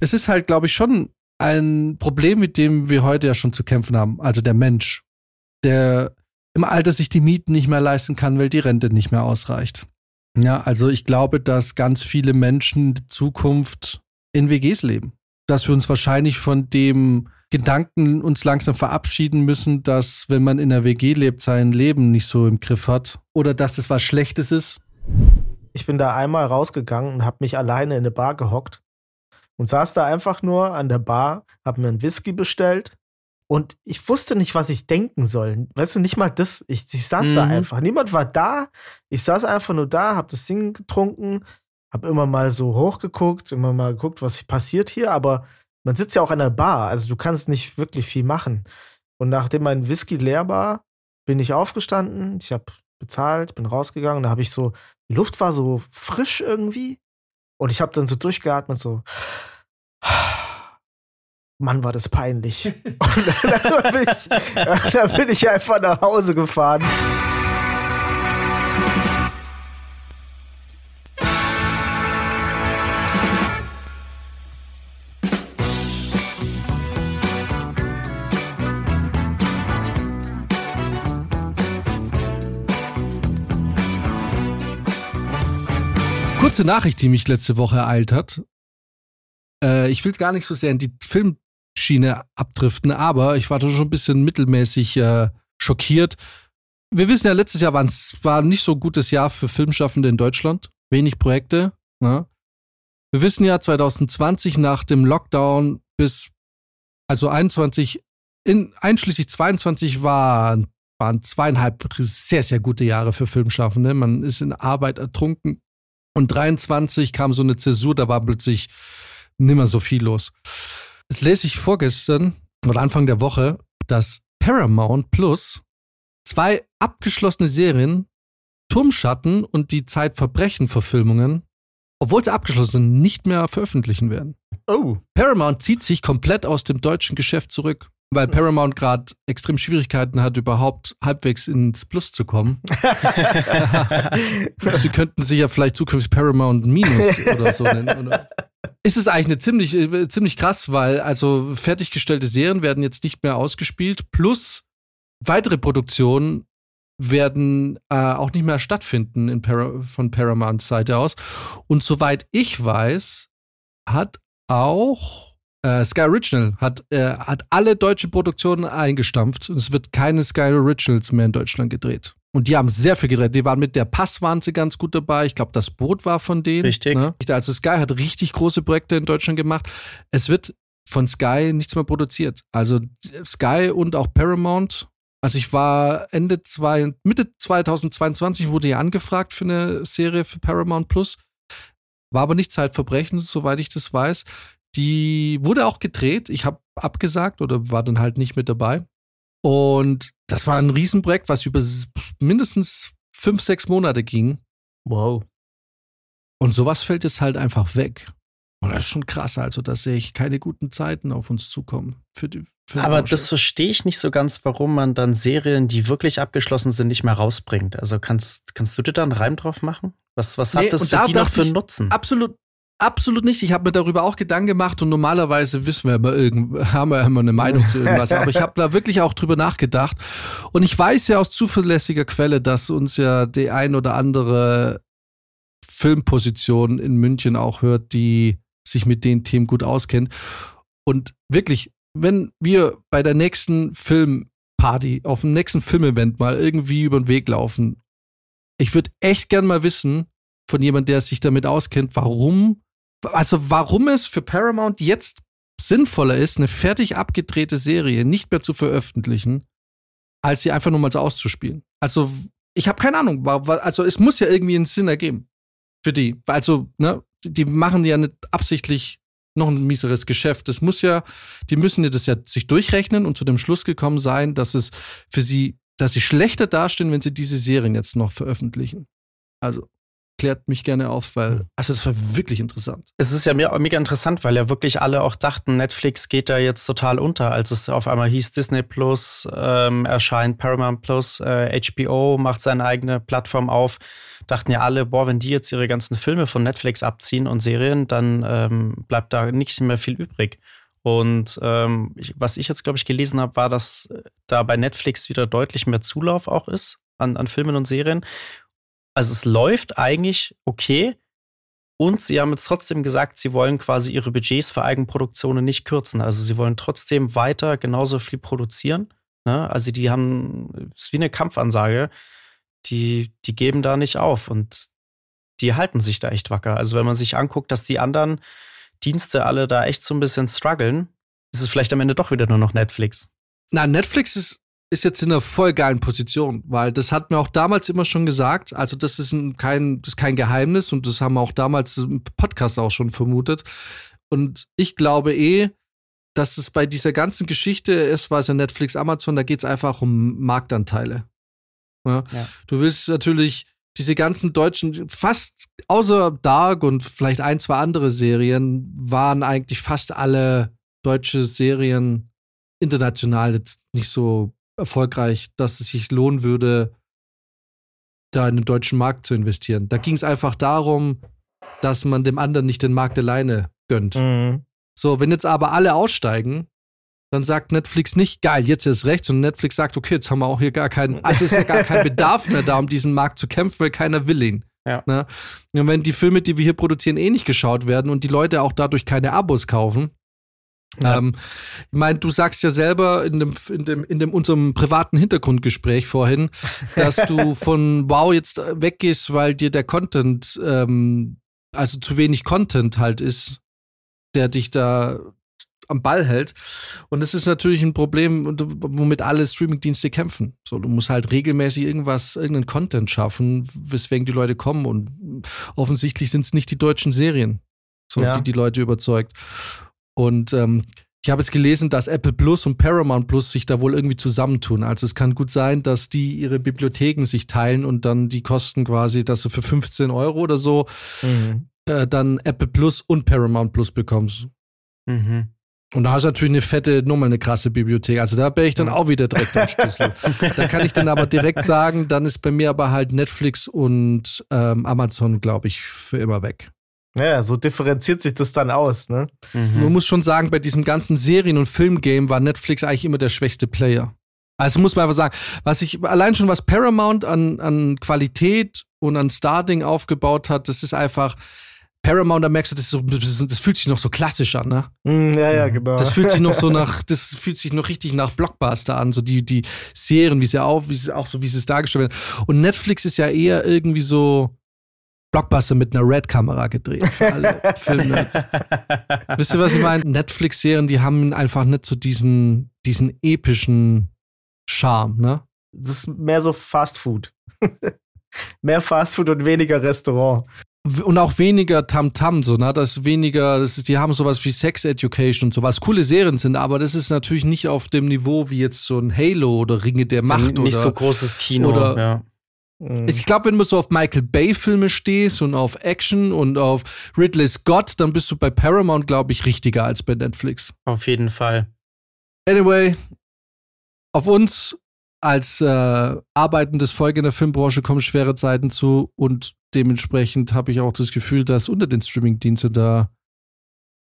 es ist halt, glaube ich, schon ein Problem, mit dem wir heute ja schon zu kämpfen haben. Also der Mensch, der im Alter sich die Mieten nicht mehr leisten kann, weil die Rente nicht mehr ausreicht. Ja, also ich glaube, dass ganz viele Menschen in Zukunft in WGs leben. Dass wir uns wahrscheinlich von dem Gedanken uns langsam verabschieden müssen, dass wenn man in der WG lebt, sein Leben nicht so im Griff hat. Oder dass das was Schlechtes ist. Ich bin da einmal rausgegangen und habe mich alleine in eine Bar gehockt und saß da einfach nur an der Bar, habe mir einen Whisky bestellt und ich wusste nicht, was ich denken soll. Weißt du, nicht mal das. Ich, ich saß mhm. da einfach. Niemand war da. Ich saß einfach nur da, habe das Ding getrunken, habe immer mal so hochgeguckt, immer mal geguckt, was passiert hier. Aber man sitzt ja auch an der Bar, also du kannst nicht wirklich viel machen. Und nachdem mein Whisky leer war, bin ich aufgestanden. Ich habe bezahlt, bin rausgegangen. Da habe ich so, die Luft war so frisch irgendwie. Und ich habe dann so durchgeatmet, so. Mann, war das peinlich. Und dann bin, ich, dann bin ich einfach nach Hause gefahren. Kurze Nachricht, die mich letzte Woche ereilt hat. Äh, ich will gar nicht so sehr in die Film Schiene abdriften, aber ich war da schon ein bisschen mittelmäßig äh, schockiert. Wir wissen ja, letztes Jahr war nicht so ein gutes Jahr für Filmschaffende in Deutschland. Wenig Projekte. Ne? Wir wissen ja, 2020 nach dem Lockdown bis, also 21, in, einschließlich 22 war, waren zweieinhalb sehr, sehr gute Jahre für Filmschaffende. Man ist in Arbeit ertrunken. Und 23 kam so eine Zäsur, da war plötzlich nimmer so viel los. Jetzt lese ich vorgestern oder Anfang der Woche, dass Paramount Plus zwei abgeschlossene Serien, Turmschatten und die Zeitverbrechen-Verfilmungen, obwohl sie abgeschlossen sind, nicht mehr veröffentlichen werden. Oh. Paramount zieht sich komplett aus dem deutschen Geschäft zurück, weil Paramount gerade extrem Schwierigkeiten hat, überhaupt halbwegs ins Plus zu kommen. sie könnten sich ja vielleicht zukünftig Paramount Minus oder so nennen. Oder? ist es eigentlich eine ziemlich, äh, ziemlich krass, weil also fertiggestellte Serien werden jetzt nicht mehr ausgespielt, plus weitere Produktionen werden äh, auch nicht mehr stattfinden in Para von Paramount Seite aus. Und soweit ich weiß, hat auch äh, Sky Original hat, äh, hat alle deutsche Produktionen eingestampft und es wird keine Sky Originals mehr in Deutschland gedreht. Und die haben sehr viel gedreht. Die waren mit der Pass waren sie ganz gut dabei. Ich glaube, das Boot war von denen. Richtig. Ne? Also Sky hat richtig große Projekte in Deutschland gemacht. Es wird von Sky nichts mehr produziert. Also Sky und auch Paramount. Also ich war Ende zwei, Mitte 2022 wurde ja angefragt für eine Serie für Paramount Plus. War aber nicht Zeitverbrechen, soweit ich das weiß. Die wurde auch gedreht. Ich habe abgesagt oder war dann halt nicht mit dabei. Und das war ein Riesenprojekt, was über mindestens fünf, sechs Monate ging. Wow. Und sowas fällt jetzt halt einfach weg. Und das ist schon krass, also da sehe ich keine guten Zeiten auf uns zukommen. Für die, für Aber das verstehe ich nicht so ganz, warum man dann Serien, die wirklich abgeschlossen sind, nicht mehr rausbringt. Also kannst, kannst du dir da einen Reim drauf machen? Was, was hat nee, das für da die noch für einen Nutzen? Absolut, Absolut nicht. Ich habe mir darüber auch Gedanken gemacht und normalerweise wissen wir immer irgend, haben wir immer eine Meinung zu irgendwas. Aber ich habe da wirklich auch drüber nachgedacht. Und ich weiß ja aus zuverlässiger Quelle, dass uns ja die ein oder andere Filmposition in München auch hört, die sich mit den Themen gut auskennt. Und wirklich, wenn wir bei der nächsten Filmparty, auf dem nächsten Filmevent mal irgendwie über den Weg laufen, ich würde echt gern mal wissen von jemand, der sich damit auskennt, warum also warum es für Paramount jetzt sinnvoller ist, eine fertig abgedrehte Serie nicht mehr zu veröffentlichen, als sie einfach nur mal so auszuspielen. Also ich habe keine Ahnung, also es muss ja irgendwie einen Sinn ergeben für die. Also, ne, die machen ja nicht absichtlich noch ein mieseres Geschäft. Das muss ja, die müssen ja das ja sich durchrechnen und zu dem Schluss gekommen sein, dass es für sie, dass sie schlechter dastehen, wenn sie diese Serien jetzt noch veröffentlichen. Also klärt mich gerne auf, weil also das war wirklich interessant. Es ist ja mega interessant, weil ja wirklich alle auch dachten, Netflix geht da jetzt total unter, als es auf einmal hieß, Disney Plus ähm, erscheint, Paramount Plus, äh, HBO macht seine eigene Plattform auf. dachten ja alle, boah, wenn die jetzt ihre ganzen Filme von Netflix abziehen und Serien, dann ähm, bleibt da nicht mehr viel übrig. Und ähm, ich, was ich jetzt, glaube ich, gelesen habe, war, dass äh, da bei Netflix wieder deutlich mehr Zulauf auch ist an, an Filmen und Serien. Also es läuft eigentlich okay. Und sie haben jetzt trotzdem gesagt, sie wollen quasi ihre Budgets für Eigenproduktionen nicht kürzen. Also sie wollen trotzdem weiter genauso viel produzieren. Ne? Also die haben, es ist wie eine Kampfansage. Die, die geben da nicht auf und die halten sich da echt wacker. Also wenn man sich anguckt, dass die anderen Dienste alle da echt so ein bisschen strugglen, ist es vielleicht am Ende doch wieder nur noch Netflix. Na, Netflix ist ist jetzt in einer voll geilen Position, weil das hat mir auch damals immer schon gesagt. Also, das ist ein, kein, das ist kein Geheimnis und das haben wir auch damals im Podcast auch schon vermutet. Und ich glaube eh, dass es bei dieser ganzen Geschichte ist, war es ja Netflix, Amazon, da geht es einfach um Marktanteile. Ja? Ja. Du willst natürlich diese ganzen deutschen, fast außer Dark und vielleicht ein, zwei andere Serien, waren eigentlich fast alle deutsche Serien international jetzt nicht so erfolgreich, dass es sich lohnen würde, da in den deutschen Markt zu investieren. Da ging es einfach darum, dass man dem anderen nicht den Markt alleine gönnt. Mhm. So, wenn jetzt aber alle aussteigen, dann sagt Netflix nicht, geil, jetzt ist rechts und Netflix sagt, okay, jetzt haben wir auch hier gar keinen, also ist ja gar kein Bedarf mehr da, um diesen Markt zu kämpfen, weil keiner will ihn. Ja. Ne? Und wenn die Filme, die wir hier produzieren, eh nicht geschaut werden und die Leute auch dadurch keine Abos kaufen, ja. Ähm, ich meine, du sagst ja selber in dem, in dem, in dem unserem privaten Hintergrundgespräch vorhin, dass du von Wow jetzt weggehst, weil dir der Content, ähm, also zu wenig Content halt ist, der dich da am Ball hält. Und das ist natürlich ein Problem, womit alle Streamingdienste kämpfen. So, du musst halt regelmäßig irgendwas, irgendeinen Content schaffen, weswegen die Leute kommen. Und offensichtlich sind es nicht die deutschen Serien, so, ja. die die Leute überzeugt. Und ähm, ich habe jetzt gelesen, dass Apple Plus und Paramount Plus sich da wohl irgendwie zusammentun. Also es kann gut sein, dass die ihre Bibliotheken sich teilen und dann die Kosten quasi, dass du für 15 Euro oder so mhm. äh, dann Apple Plus und Paramount Plus bekommst. Mhm. Und da hast du natürlich eine fette, nochmal eine krasse Bibliothek. Also da bin ich dann auch wieder direkt am Schlüssel. da kann ich dann aber direkt sagen, dann ist bei mir aber halt Netflix und ähm, Amazon, glaube ich, für immer weg. Ja, so differenziert sich das dann aus, ne? Mhm. Man muss schon sagen, bei diesem ganzen Serien- und Filmgame war Netflix eigentlich immer der schwächste Player. Also muss man einfach sagen, was ich, allein schon was Paramount an, an Qualität und an Starting aufgebaut hat, das ist einfach, Paramount, da merkst du, das, so, das, fühlt sich noch so klassisch an, ne? Mm, ja, ja, genau. Das fühlt sich noch so nach, das fühlt sich noch richtig nach Blockbuster an, so die, die Serien, wie sie auch, wie sie auch so, wie sie es dargestellt werden. Und Netflix ist ja eher irgendwie so, Blockbuster mit einer Red-Kamera gedreht für alle Filme. Wisst ihr, was ich meine? Netflix-Serien, die haben einfach nicht so diesen, diesen epischen Charme, ne? Das ist mehr so Fast Food. mehr Fast Food und weniger Restaurant. Und auch weniger Tamtam, -Tam, so, ne? Das ist weniger, das ist, die haben sowas wie Sex Education und sowas. Coole Serien sind, aber das ist natürlich nicht auf dem Niveau wie jetzt so ein Halo oder Ringe der Macht nicht oder. Nicht so großes Kino, oder, ja. Mhm. Ich glaube, wenn du so auf Michael Bay-Filme stehst und auf Action und auf Ridley Scott, dann bist du bei Paramount, glaube ich, richtiger als bei Netflix. Auf jeden Fall. Anyway, auf uns als äh, arbeitendes Volk in der Filmbranche kommen schwere Zeiten zu und dementsprechend habe ich auch das Gefühl, dass unter den Streamingdiensten da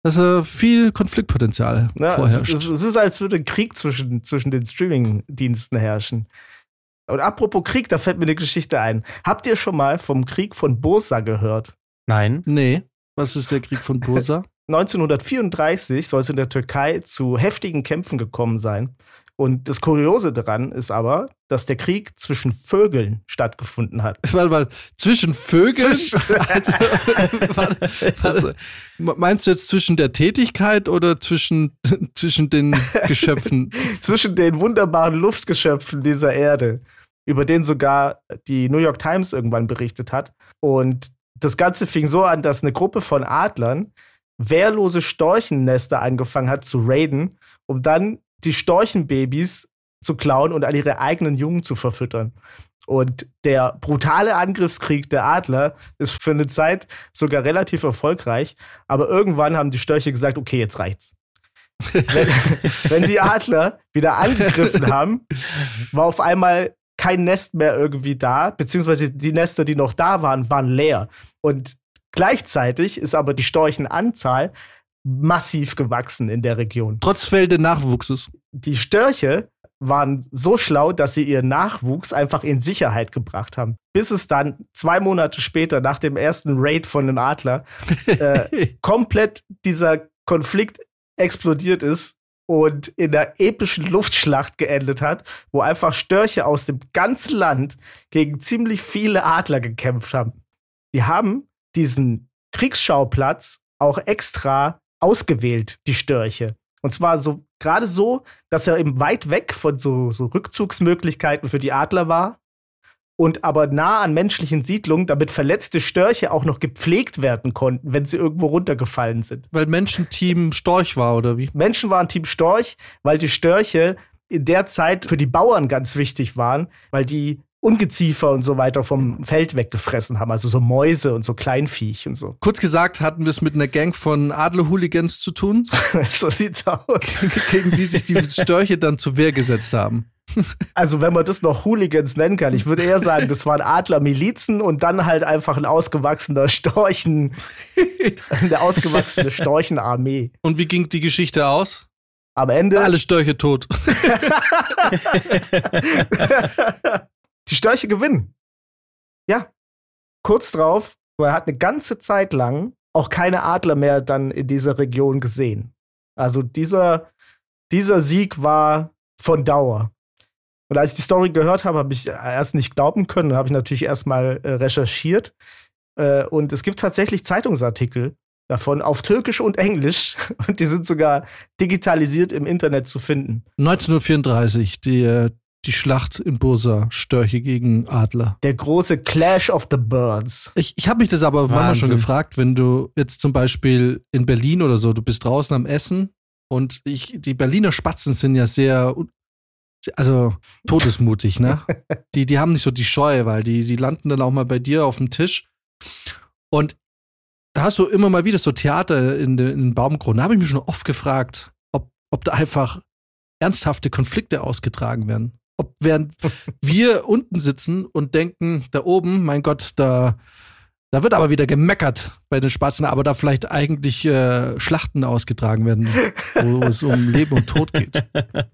dass, äh, viel Konfliktpotenzial ja, vorherrscht. Es, es, ist, als würde Krieg zwischen, zwischen den Streamingdiensten herrschen. Und apropos Krieg, da fällt mir eine Geschichte ein. Habt ihr schon mal vom Krieg von Bursa gehört? Nein. Nee. Was ist der Krieg von Bursa? 1934 soll es in der Türkei zu heftigen Kämpfen gekommen sein. Und das Kuriose daran ist aber, dass der Krieg zwischen Vögeln stattgefunden hat. Warte mal, zwischen Vögeln? Zwischen also, warte, warte, meinst du jetzt zwischen der Tätigkeit oder zwischen, zwischen den Geschöpfen? zwischen den wunderbaren Luftgeschöpfen dieser Erde, über den sogar die New York Times irgendwann berichtet hat. Und das Ganze fing so an, dass eine Gruppe von Adlern wehrlose Storchennester angefangen hat zu raiden, um dann die Storchenbabys zu klauen und an ihre eigenen Jungen zu verfüttern. Und der brutale Angriffskrieg der Adler ist für eine Zeit sogar relativ erfolgreich. Aber irgendwann haben die Störche gesagt, okay, jetzt reicht's. wenn, wenn die Adler wieder angegriffen haben, war auf einmal kein Nest mehr irgendwie da, beziehungsweise die Nester, die noch da waren, waren leer. Und gleichzeitig ist aber die Storchenanzahl massiv gewachsen in der Region. Trotz fehlenden Nachwuchses. Die Störche waren so schlau, dass sie ihren Nachwuchs einfach in Sicherheit gebracht haben. Bis es dann zwei Monate später, nach dem ersten Raid von einem Adler, äh, komplett dieser Konflikt explodiert ist und in einer epischen Luftschlacht geendet hat, wo einfach Störche aus dem ganzen Land gegen ziemlich viele Adler gekämpft haben. Die haben diesen Kriegsschauplatz auch extra ausgewählt, die Störche. Und zwar so gerade so, dass er eben weit weg von so, so Rückzugsmöglichkeiten für die Adler war und aber nah an menschlichen Siedlungen, damit verletzte Störche auch noch gepflegt werden konnten, wenn sie irgendwo runtergefallen sind. Weil Menschen Team Storch war, oder wie? Menschen waren Team Storch, weil die Störche in der Zeit für die Bauern ganz wichtig waren, weil die Ungeziefer und so weiter vom Feld weggefressen haben, also so Mäuse und so Kleinviech und so. Kurz gesagt, hatten wir es mit einer Gang von Adler-Hooligans zu tun. so sieht's aus. Gegen die sich die Störche dann zur Wehr gesetzt haben. Also, wenn man das noch Hooligans nennen kann, ich würde eher sagen, das waren Adler-Milizen und dann halt einfach ein ausgewachsener Storchen, eine ausgewachsene Storchenarmee. Und wie ging die Geschichte aus? Am Ende. Alle Störche tot. Die Störche gewinnen. Ja. Kurz drauf, man hat eine ganze Zeit lang auch keine Adler mehr dann in dieser Region gesehen. Also dieser, dieser Sieg war von Dauer. Und als ich die Story gehört habe, habe ich erst nicht glauben können, habe ich natürlich erstmal äh, recherchiert. Äh, und es gibt tatsächlich Zeitungsartikel davon auf Türkisch und Englisch. Und die sind sogar digitalisiert im Internet zu finden. 1934, die, äh, die Schlacht in Bursa, Störche gegen Adler. Der große Clash of the Birds. Ich, ich habe mich das aber Wahnsinn. manchmal schon gefragt, wenn du jetzt zum Beispiel in Berlin oder so, du bist draußen am Essen und ich, die Berliner Spatzen sind ja sehr, also todesmutig, ne? die, die haben nicht so die Scheu, weil die, die landen dann auch mal bei dir auf dem Tisch. Und da hast du immer mal wieder so Theater in, den, in den Baumkronen. Da habe ich mich schon oft gefragt, ob, ob da einfach ernsthafte Konflikte ausgetragen werden. Ob während wir unten sitzen und denken, da oben, mein Gott, da, da wird aber wieder gemeckert bei den Spatzen, aber da vielleicht eigentlich äh, Schlachten ausgetragen werden, wo es um Leben und Tod geht.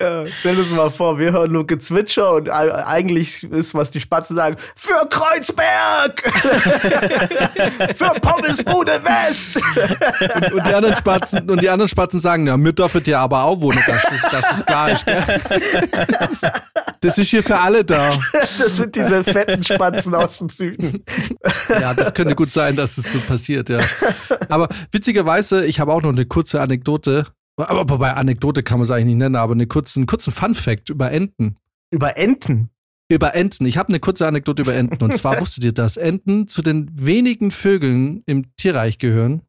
Ja, stell dir das mal vor, wir hören nur Gezwitscher und eigentlich ist, was die Spatzen sagen, für Kreuzberg! für Pommesbude West! und, und, die anderen Spatzen, und die anderen Spatzen sagen, ja, mir dürfet ihr aber auch wohnen, das, das, das ist gar nicht, gell? Das ist hier für alle da. Das sind diese fetten Spatzen aus dem Süden. Ja, das könnte gut sein, dass es so passiert, ja. Aber witzigerweise, ich habe auch noch eine kurze Anekdote aber wobei Anekdote kann man es eigentlich nicht nennen, aber eine kurzen, einen kurzen Fun-Fact über Enten. Über Enten? Über Enten. Ich habe eine kurze Anekdote über Enten. Und zwar wusstet ihr, dass Enten zu den wenigen Vögeln im Tierreich gehören,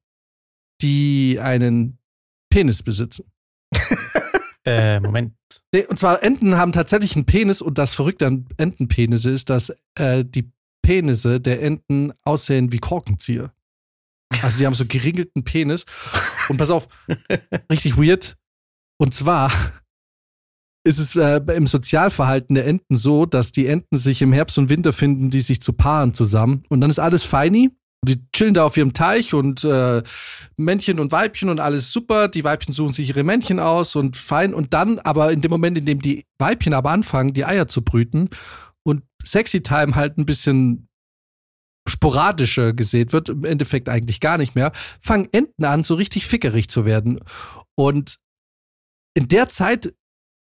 die einen Penis besitzen. äh, Moment. Nee, und zwar Enten haben tatsächlich einen Penis und das Verrückte an Entenpenisse ist, dass äh, die Penisse der Enten aussehen wie Korkenzieher. Also sie haben so geringelten Penis. Und pass auf, richtig weird. Und zwar ist es äh, im Sozialverhalten der Enten so, dass die Enten sich im Herbst und Winter finden, die sich zu paaren zusammen. Und dann ist alles feini. Die chillen da auf ihrem Teich und äh, Männchen und Weibchen und alles super. Die Weibchen suchen sich ihre Männchen aus und fein. Und dann aber in dem Moment, in dem die Weibchen aber anfangen, die Eier zu brüten und Sexy Time halt ein bisschen sporadischer gesät wird, im Endeffekt eigentlich gar nicht mehr, fangen Enten an, so richtig fickerig zu werden. Und in der Zeit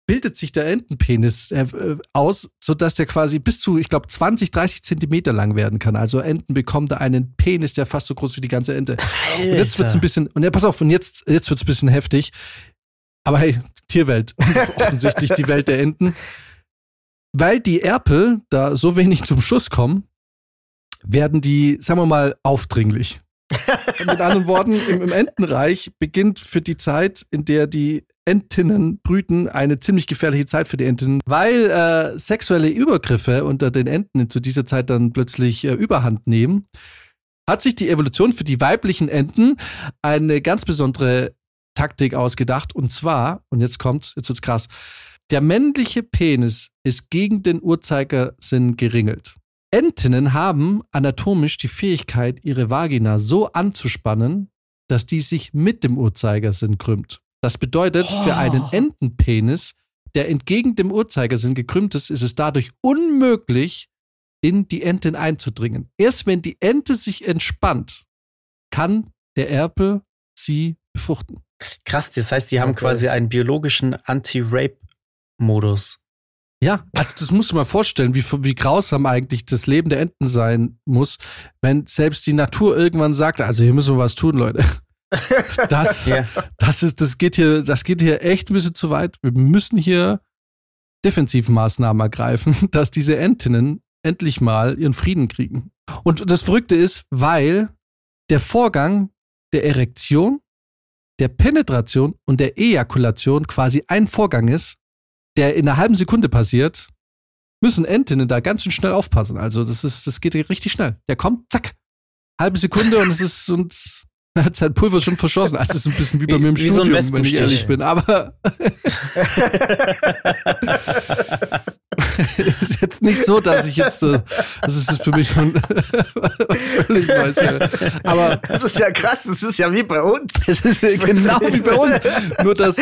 bildet sich der Entenpenis äh, aus, sodass der quasi bis zu, ich glaube, 20, 30 Zentimeter lang werden kann. Also Enten bekommen da einen Penis, der fast so groß wie die ganze Ente. Alter. Und jetzt wird's ein bisschen, und ja, pass auf, und jetzt, jetzt wird's ein bisschen heftig. Aber hey, Tierwelt, offensichtlich die Welt der Enten. Weil die Erpel da so wenig zum Schuss kommen, werden die, sagen wir mal, aufdringlich. Mit anderen Worten, im, im Entenreich beginnt für die Zeit, in der die Entinnen brüten, eine ziemlich gefährliche Zeit für die Entinnen, weil äh, sexuelle Übergriffe unter den Enten zu dieser Zeit dann plötzlich äh, überhand nehmen, hat sich die Evolution für die weiblichen Enten eine ganz besondere Taktik ausgedacht. Und zwar, und jetzt kommt, jetzt wird's krass, Der männliche Penis ist gegen den Uhrzeigersinn geringelt. Entinnen haben anatomisch die Fähigkeit, ihre Vagina so anzuspannen, dass die sich mit dem Uhrzeigersinn krümmt. Das bedeutet, oh. für einen Entenpenis, der entgegen dem Uhrzeigersinn gekrümmt ist, ist es dadurch unmöglich, in die Entin einzudringen. Erst wenn die Ente sich entspannt, kann der Erpel sie befruchten. Krass, das heißt, die haben okay. quasi einen biologischen Anti-Rape-Modus. Ja, also das musst du mal vorstellen, wie, wie grausam eigentlich das Leben der Enten sein muss, wenn selbst die Natur irgendwann sagt, also hier müssen wir was tun, Leute. Das, ja. das ist, das geht hier, das geht hier echt ein bisschen zu weit. Wir müssen hier Defensivmaßnahmen ergreifen, dass diese Entinnen endlich mal ihren Frieden kriegen. Und das Verrückte ist, weil der Vorgang der Erektion, der Penetration und der Ejakulation quasi ein Vorgang ist, der in einer halben Sekunde passiert, müssen Entinnen da ganz schön schnell aufpassen. Also das ist, das geht richtig schnell. Der kommt, zack, halbe Sekunde und es ist und er hat sein Pulver schon verschossen. Also, das ist ein bisschen wie bei mir im wie Studium, so wenn ich ehrlich bin. Aber ist jetzt nicht so, dass ich jetzt, äh, das ist für mich schon was völlig Neues. Aber das ist ja krass, das ist ja wie bei uns. Es ist genau wie bei uns. Nur, dass,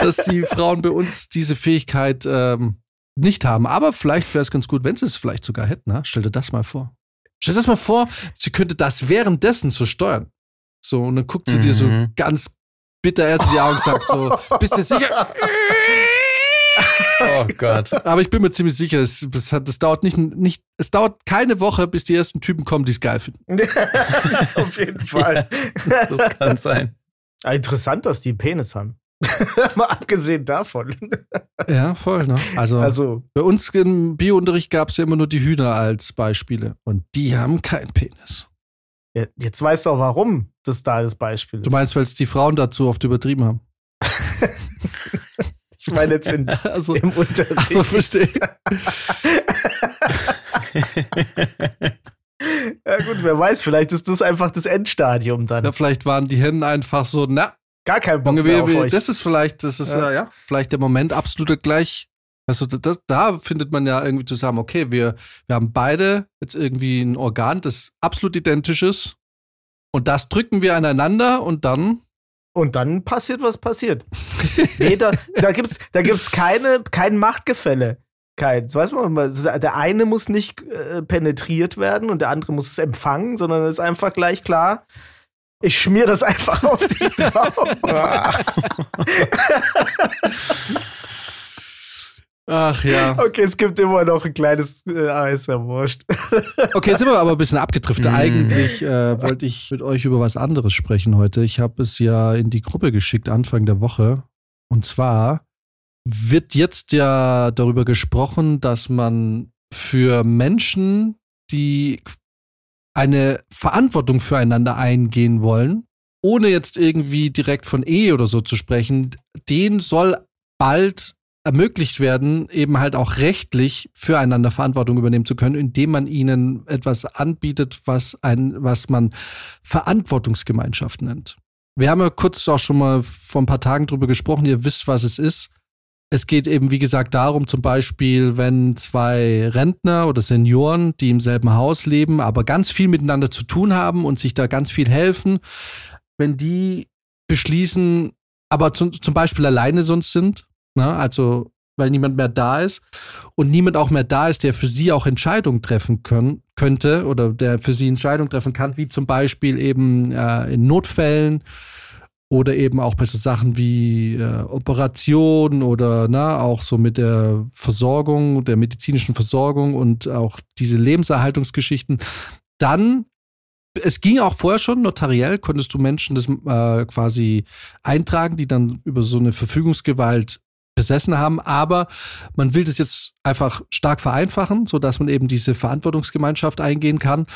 dass die Frauen bei uns diese Fähigkeit ähm, nicht haben. Aber vielleicht wäre es ganz gut, wenn sie es vielleicht sogar hätten. Ne? Stell dir das mal vor. Stell dir das mal vor, sie könnte das währenddessen so steuern. So, und dann guckt sie mhm. dir so mhm. ganz bitter erst in die Augen und sagt so, bist du sicher? Oh Gott. Aber ich bin mir ziemlich sicher, es, es, hat, es, dauert nicht, nicht, es dauert keine Woche, bis die ersten Typen kommen, die es geil finden. Auf jeden Fall. Ja, das kann sein. Ah, interessant, dass die Penis haben. Mal abgesehen davon. Ja, voll, ne? Also, also bei uns im Biounterricht gab es ja immer nur die Hühner als Beispiele. Und die haben keinen Penis. Ja, jetzt weißt du auch, warum das da das Beispiel ist. Du meinst, weil es die Frauen dazu oft übertrieben haben? ich meine jetzt in, also, im Unterricht. Ach so, verstehe. ja gut, wer weiß, vielleicht ist das einfach das Endstadium dann. Ja, vielleicht waren die Hennen einfach so, na, gar kein Bock mehr auf euch. Das ist vielleicht, das ist ja, äh, ja vielleicht der Moment absolute gleich. Also das, da findet man ja irgendwie zusammen, okay, wir, wir haben beide jetzt irgendwie ein Organ, das absolut identisch ist. Und das drücken wir aneinander und dann. Und dann passiert, was passiert. nee, da, da gibt es da gibt's keine, kein Machtgefälle. Kein, weiß man, der eine muss nicht äh, penetriert werden und der andere muss es empfangen, sondern es ist einfach gleich klar, ich schmier das einfach auf dich drauf. Ach ja. Okay, es gibt immer noch ein kleines äh, ah, ist ja wurscht. okay, jetzt sind wir aber ein bisschen abgedriftet. Mm. Eigentlich äh, wollte ich mit euch über was anderes sprechen heute. Ich habe es ja in die Gruppe geschickt Anfang der Woche. Und zwar wird jetzt ja darüber gesprochen, dass man für Menschen, die eine Verantwortung füreinander eingehen wollen, ohne jetzt irgendwie direkt von Ehe oder so zu sprechen, den soll bald ermöglicht werden, eben halt auch rechtlich füreinander Verantwortung übernehmen zu können, indem man ihnen etwas anbietet, was ein, was man Verantwortungsgemeinschaft nennt. Wir haben ja kurz auch schon mal vor ein paar Tagen drüber gesprochen. Ihr wisst, was es ist. Es geht eben, wie gesagt, darum, zum Beispiel, wenn zwei Rentner oder Senioren, die im selben Haus leben, aber ganz viel miteinander zu tun haben und sich da ganz viel helfen, wenn die beschließen, aber zum, zum Beispiel alleine sonst sind, Ne? Also, weil niemand mehr da ist und niemand auch mehr da ist, der für sie auch Entscheidungen treffen können, könnte oder der für sie Entscheidungen treffen kann, wie zum Beispiel eben äh, in Notfällen oder eben auch bei so Sachen wie äh, Operationen oder na, ne, auch so mit der Versorgung, der medizinischen Versorgung und auch diese Lebenserhaltungsgeschichten, dann es ging auch vorher schon notariell, konntest du Menschen das äh, quasi eintragen, die dann über so eine Verfügungsgewalt besessen haben, aber man will das jetzt einfach stark vereinfachen, so dass man eben diese Verantwortungsgemeinschaft eingehen kann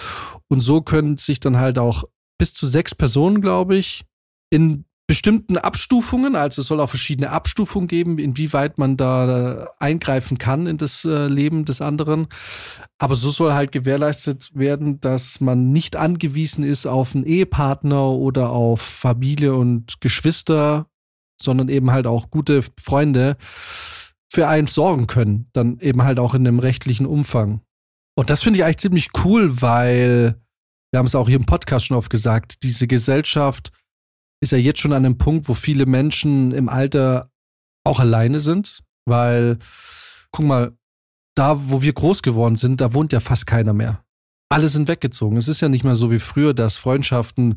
und so können sich dann halt auch bis zu sechs Personen, glaube ich, in bestimmten Abstufungen, also es soll auch verschiedene Abstufungen geben, inwieweit man da eingreifen kann in das äh, Leben des anderen. Aber so soll halt gewährleistet werden, dass man nicht angewiesen ist auf einen Ehepartner oder auf Familie und Geschwister, sondern eben halt auch gute Freunde, für einen sorgen können, dann eben halt auch in einem rechtlichen Umfang. Und das finde ich eigentlich ziemlich cool, weil wir haben es auch hier im Podcast schon oft gesagt, diese Gesellschaft ist ja jetzt schon an einem Punkt, wo viele Menschen im Alter auch alleine sind, weil, guck mal, da, wo wir groß geworden sind, da wohnt ja fast keiner mehr. Alle sind weggezogen. Es ist ja nicht mehr so wie früher, dass Freundschaften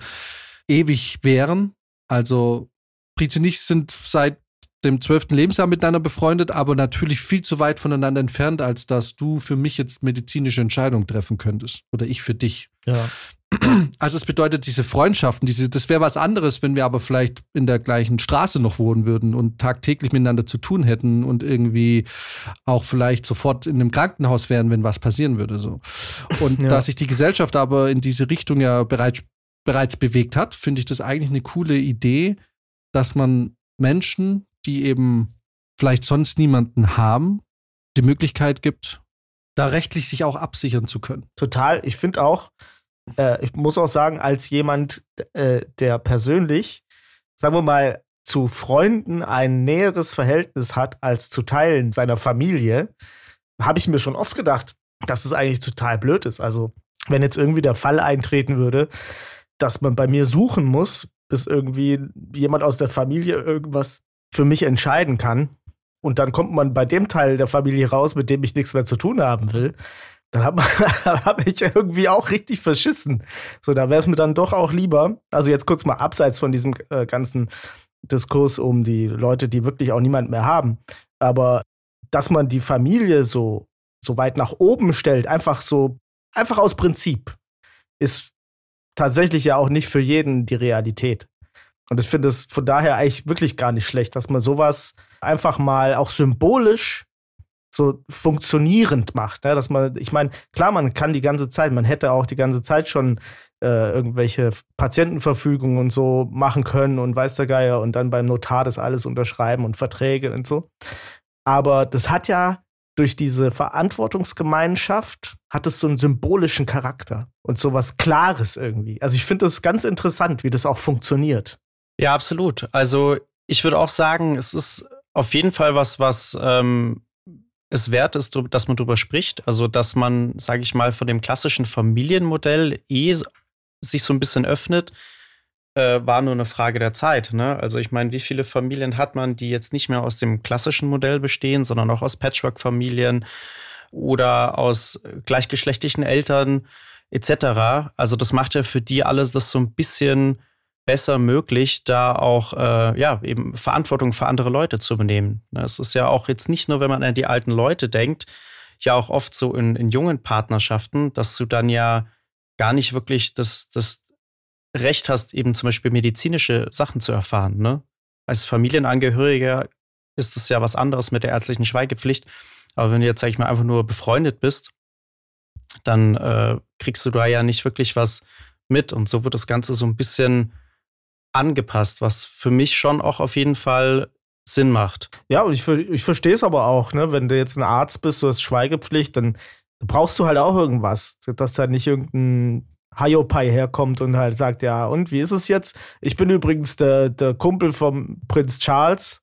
ewig wären. Also, Pritz und ich sind seit dem zwölften Lebensjahr miteinander befreundet, aber natürlich viel zu weit voneinander entfernt, als dass du für mich jetzt medizinische Entscheidungen treffen könntest. Oder ich für dich. Ja. Also es bedeutet, diese Freundschaften, diese, das wäre was anderes, wenn wir aber vielleicht in der gleichen Straße noch wohnen würden und tagtäglich miteinander zu tun hätten und irgendwie auch vielleicht sofort in einem Krankenhaus wären, wenn was passieren würde. So. Und Ja. da sich die Gesellschaft aber in diese Richtung ja bereits, bereits bewegt hat, finde ich das eigentlich eine coole Idee, dass man Menschen, die eben vielleicht sonst niemanden haben, die Möglichkeit gibt, da rechtlich sich auch absichern zu können. Total. Ich finde auch, äh, ich muss auch sagen, als jemand, äh, der persönlich, sagen wir mal, zu Freunden ein näheres Verhältnis hat als zu Teilen seiner Familie, habe ich mir schon oft gedacht, dass es eigentlich total blöd ist. Also, wenn jetzt irgendwie der Fall eintreten würde, dass man bei mir suchen muss, bis irgendwie jemand aus der Familie irgendwas für mich entscheiden kann. Und dann kommt man bei dem Teil der Familie raus, mit dem ich nichts mehr zu tun haben will. Dann habe hab ich irgendwie auch richtig verschissen. So, da wäre es mir dann doch auch lieber, also jetzt kurz mal abseits von diesem äh, ganzen Diskurs um die Leute, die wirklich auch niemand mehr haben. Aber dass man die Familie so, so weit nach oben stellt, einfach so, einfach aus Prinzip, ist tatsächlich ja auch nicht für jeden die Realität. Und ich finde es von daher eigentlich wirklich gar nicht schlecht, dass man sowas einfach mal auch symbolisch so funktionierend macht. Ne? Dass man, ich meine, klar, man kann die ganze Zeit, man hätte auch die ganze Zeit schon äh, irgendwelche Patientenverfügungen und so machen können und weiß der Geier und dann beim Notar das alles unterschreiben und Verträge und so. Aber das hat ja durch diese Verantwortungsgemeinschaft hat es so einen symbolischen Charakter und so was Klares irgendwie. Also ich finde das ganz interessant, wie das auch funktioniert. Ja, absolut. Also ich würde auch sagen, es ist auf jeden Fall was, was ähm, es wert ist, dass man darüber spricht. Also dass man, sage ich mal, von dem klassischen Familienmodell eh sich so ein bisschen öffnet, äh, war nur eine Frage der Zeit. Ne? Also ich meine, wie viele Familien hat man, die jetzt nicht mehr aus dem klassischen Modell bestehen, sondern auch aus Patchwork-Familien oder aus gleichgeschlechtlichen Eltern etc. Also das macht ja für die alles das so ein bisschen besser möglich, da auch äh, ja eben Verantwortung für andere Leute zu übernehmen. Ne, Es ist ja auch jetzt nicht nur, wenn man an die alten Leute denkt, ja auch oft so in, in jungen Partnerschaften, dass du dann ja gar nicht wirklich das, das Recht hast, eben zum Beispiel medizinische Sachen zu erfahren. Ne? Als Familienangehöriger ist das ja was anderes mit der ärztlichen Schweigepflicht. Aber wenn du jetzt, sag ich mal, einfach nur befreundet bist, dann äh, kriegst du da ja nicht wirklich was mit. Und so wird das Ganze so ein bisschen angepasst, was für mich schon auch auf jeden Fall Sinn macht. Ja, und ich, ich verstehe es aber auch, ne? Wenn du jetzt ein Arzt bist, du hast Schweigepflicht, dann brauchst du halt auch irgendwas, dass da nicht irgendein Hayopai herkommt und halt sagt, ja, und wie ist es jetzt? Ich bin übrigens der, der Kumpel vom Prinz Charles.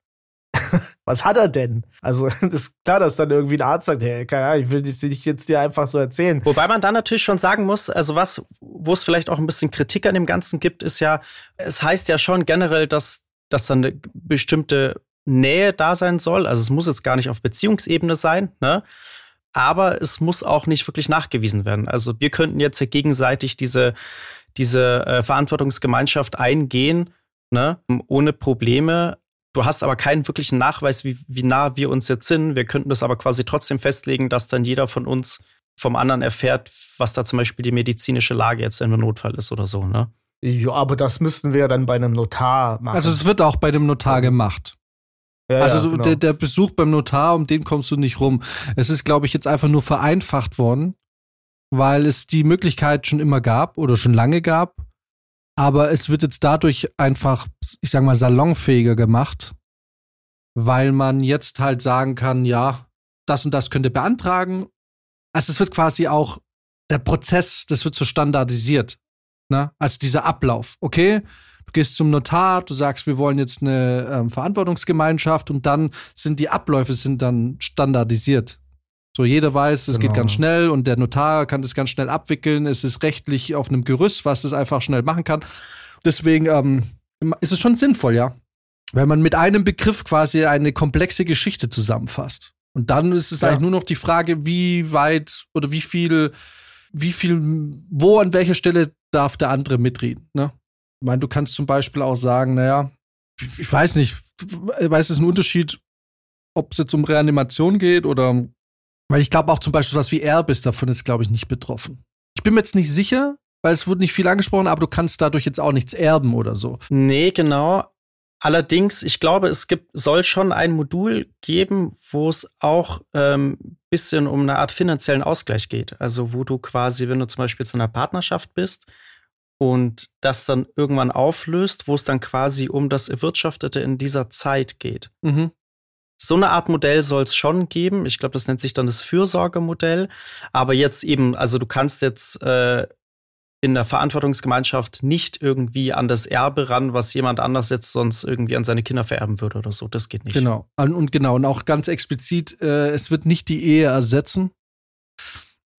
Was hat er denn? Also, das ist klar, dass dann irgendwie ein Arzt sagt, hey, keine Ahnung, ich will das nicht jetzt dir einfach so erzählen. Wobei man dann natürlich schon sagen muss, also was, wo es vielleicht auch ein bisschen Kritik an dem Ganzen gibt, ist ja, es heißt ja schon generell, dass, dass dann eine bestimmte Nähe da sein soll. Also es muss jetzt gar nicht auf Beziehungsebene sein, ne? Aber es muss auch nicht wirklich nachgewiesen werden. Also wir könnten jetzt ja gegenseitig diese, diese äh, Verantwortungsgemeinschaft eingehen, ne? ohne Probleme. Du hast aber keinen wirklichen Nachweis, wie, wie nah wir uns jetzt sind. Wir könnten das aber quasi trotzdem festlegen, dass dann jeder von uns vom anderen erfährt, was da zum Beispiel die medizinische Lage jetzt in einem Notfall ist oder so, ne? Ja, aber das müssten wir ja dann bei einem Notar machen. Also es wird auch bei dem Notar gemacht. Ja, ja, Also du- genau. der, der Besuch beim Notar, um den kommst du nicht rum. Es ist, glaube ich, jetzt einfach nur vereinfacht worden, weil es die Möglichkeit schon immer gab oder schon lange gab. Aber es wird jetzt dadurch einfach, ich sag mal, salonfähiger gemacht, weil man jetzt halt sagen kann, ja, das und das könnt ihr beantragen. Also es wird quasi auch, der Prozess, das wird so standardisiert. Ne? Also dieser Ablauf, okay? Du gehst zum Notar, du sagst, wir wollen jetzt eine ähm, Verantwortungsgemeinschaft und dann sind die Abläufe sind dann standardisiert. So jeder weiß, es genau. geht ganz schnell und der Notar kann das ganz schnell abwickeln. Es ist rechtlich auf einem Gerüst, was es einfach schnell machen kann. Deswegen ähm, ist es schon sinnvoll, ja. Wenn man mit einem Begriff quasi eine komplexe Geschichte zusammenfasst. Und dann ist es ja. eigentlich nur noch die Frage, wie weit oder wie viel, wie viel, wo an welcher Stelle darf der andere mitreden. Ne? Ich meine, du kannst zum Beispiel auch sagen, naja, ich weiß nicht, weiß es ein Unterschied, ob es jetzt um Reanimation geht oder, weil ich glaube auch zum Beispiel was wie Erbe ist davon ist, glaube ich, nicht betroffen. Ich bin mir jetzt nicht sicher, weil es wurde nicht viel angesprochen, aber du kannst dadurch jetzt auch nichts erben oder so. Nee, genau. Allerdings, ich glaube, es gibt, soll schon ein Modul geben, wo es auch ein ähm, bisschen um eine Art finanziellen Ausgleich geht. Also, wo du quasi, wenn du zum Beispiel zu einer Partnerschaft bist und das dann irgendwann auflöst, wo es dann quasi um das Erwirtschaftete in dieser Zeit geht. Mhm. So eine Art Modell soll es schon geben. Ich glaube, das nennt sich dann das Fürsorgemodell. Aber jetzt eben, also du kannst jetzt äh, in der Verantwortungsgemeinschaft nicht irgendwie an das Erbe ran, was jemand anders jetzt sonst irgendwie an seine Kinder vererben würde oder so. Das geht nicht. Genau. Und genau, und auch ganz explizit, äh, es wird nicht die Ehe ersetzen.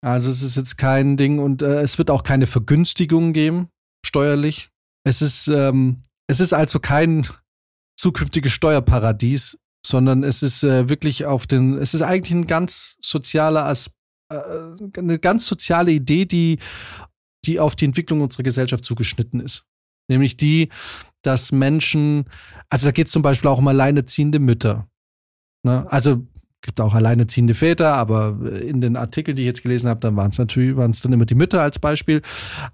Also es ist jetzt kein Ding und äh, es wird auch keine Vergünstigung geben, steuerlich. Es ist, ähm, es ist also kein zukünftiges Steuerparadies, sondern es ist äh, wirklich auf den, es ist eigentlich ein ganz sozialer Aspekt äh, eine ganz soziale Idee, die die auf die Entwicklung unserer Gesellschaft zugeschnitten ist. Nämlich die, dass Menschen, also da geht es zum Beispiel auch um alleineziehende Mütter. Ne? Also gibt auch alleineziehende Väter, aber in den Artikeln, die ich jetzt gelesen habe, dann waren es natürlich, waren es dann immer die Mütter als Beispiel.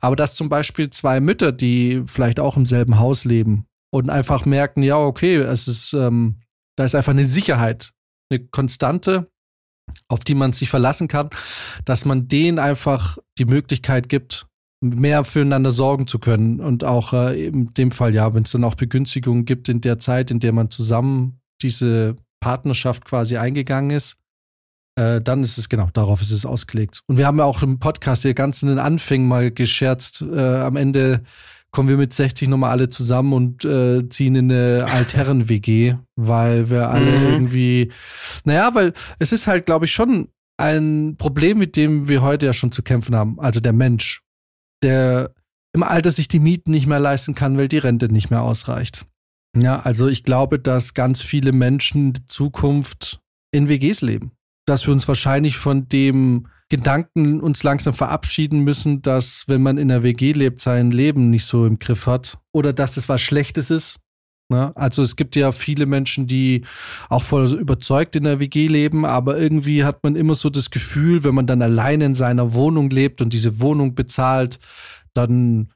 Aber dass zum Beispiel zwei Mütter, die vielleicht auch im selben Haus leben und einfach merken, ja, okay, es ist, ähm, da ist einfach eine Sicherheit, eine Konstante, auf die man sich verlassen kann, dass man denen einfach die Möglichkeit gibt, mehr füreinander sorgen zu können. Und auch äh, in dem Fall, ja, wenn es dann auch Begünstigungen gibt in der Zeit, in der man zusammen diese Partnerschaft quasi eingegangen ist, äh, dann ist es genau, darauf ist es ausgelegt. Und wir haben ja auch im Podcast hier ganz in den Anfängen mal gescherzt, äh, am Ende kommen wir mit 60 nochmal alle zusammen und äh, ziehen in eine Altherren-WG, weil wir alle mhm. irgendwie, naja, weil es ist halt, glaube ich, schon ein Problem, mit dem wir heute ja schon zu kämpfen haben, also der Mensch der im Alter sich die Mieten nicht mehr leisten kann, weil die Rente nicht mehr ausreicht. Ja, also ich glaube, dass ganz viele Menschen in Zukunft in WGs leben. Dass wir uns wahrscheinlich von dem Gedanken uns langsam verabschieden müssen, dass wenn man in einer WG lebt, sein Leben nicht so im Griff hat oder dass das was Schlechtes ist. Ne? Also es gibt ja viele Menschen, die auch voll überzeugt in der WG leben, aber irgendwie hat man immer so das Gefühl, wenn man dann alleine in seiner Wohnung lebt und diese Wohnung bezahlt, dann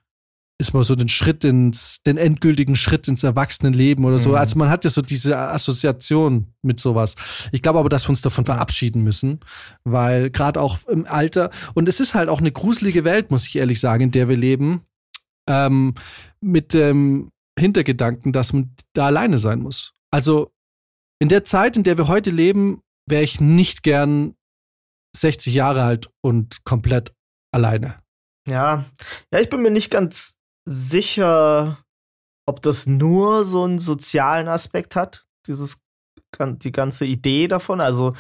ist man so den Schritt ins, den endgültigen Schritt ins Erwachsenenleben oder so. Mhm. Also man hat ja so diese Assoziation mit sowas. Ich glaube aber, dass wir uns davon verabschieden müssen, weil gerade auch im Alter, und es ist halt auch eine gruselige Welt, muss ich ehrlich sagen, in der wir leben, ähm, mit dem, Hintergedanken, dass man da alleine sein muss. Also in der Zeit, in der wir heute leben, wäre ich nicht gern 60 Jahre alt und komplett alleine. Ja, ja, ich bin mir nicht ganz sicher, ob das nur so einen sozialen Aspekt hat, dieses die ganze Idee davon. Also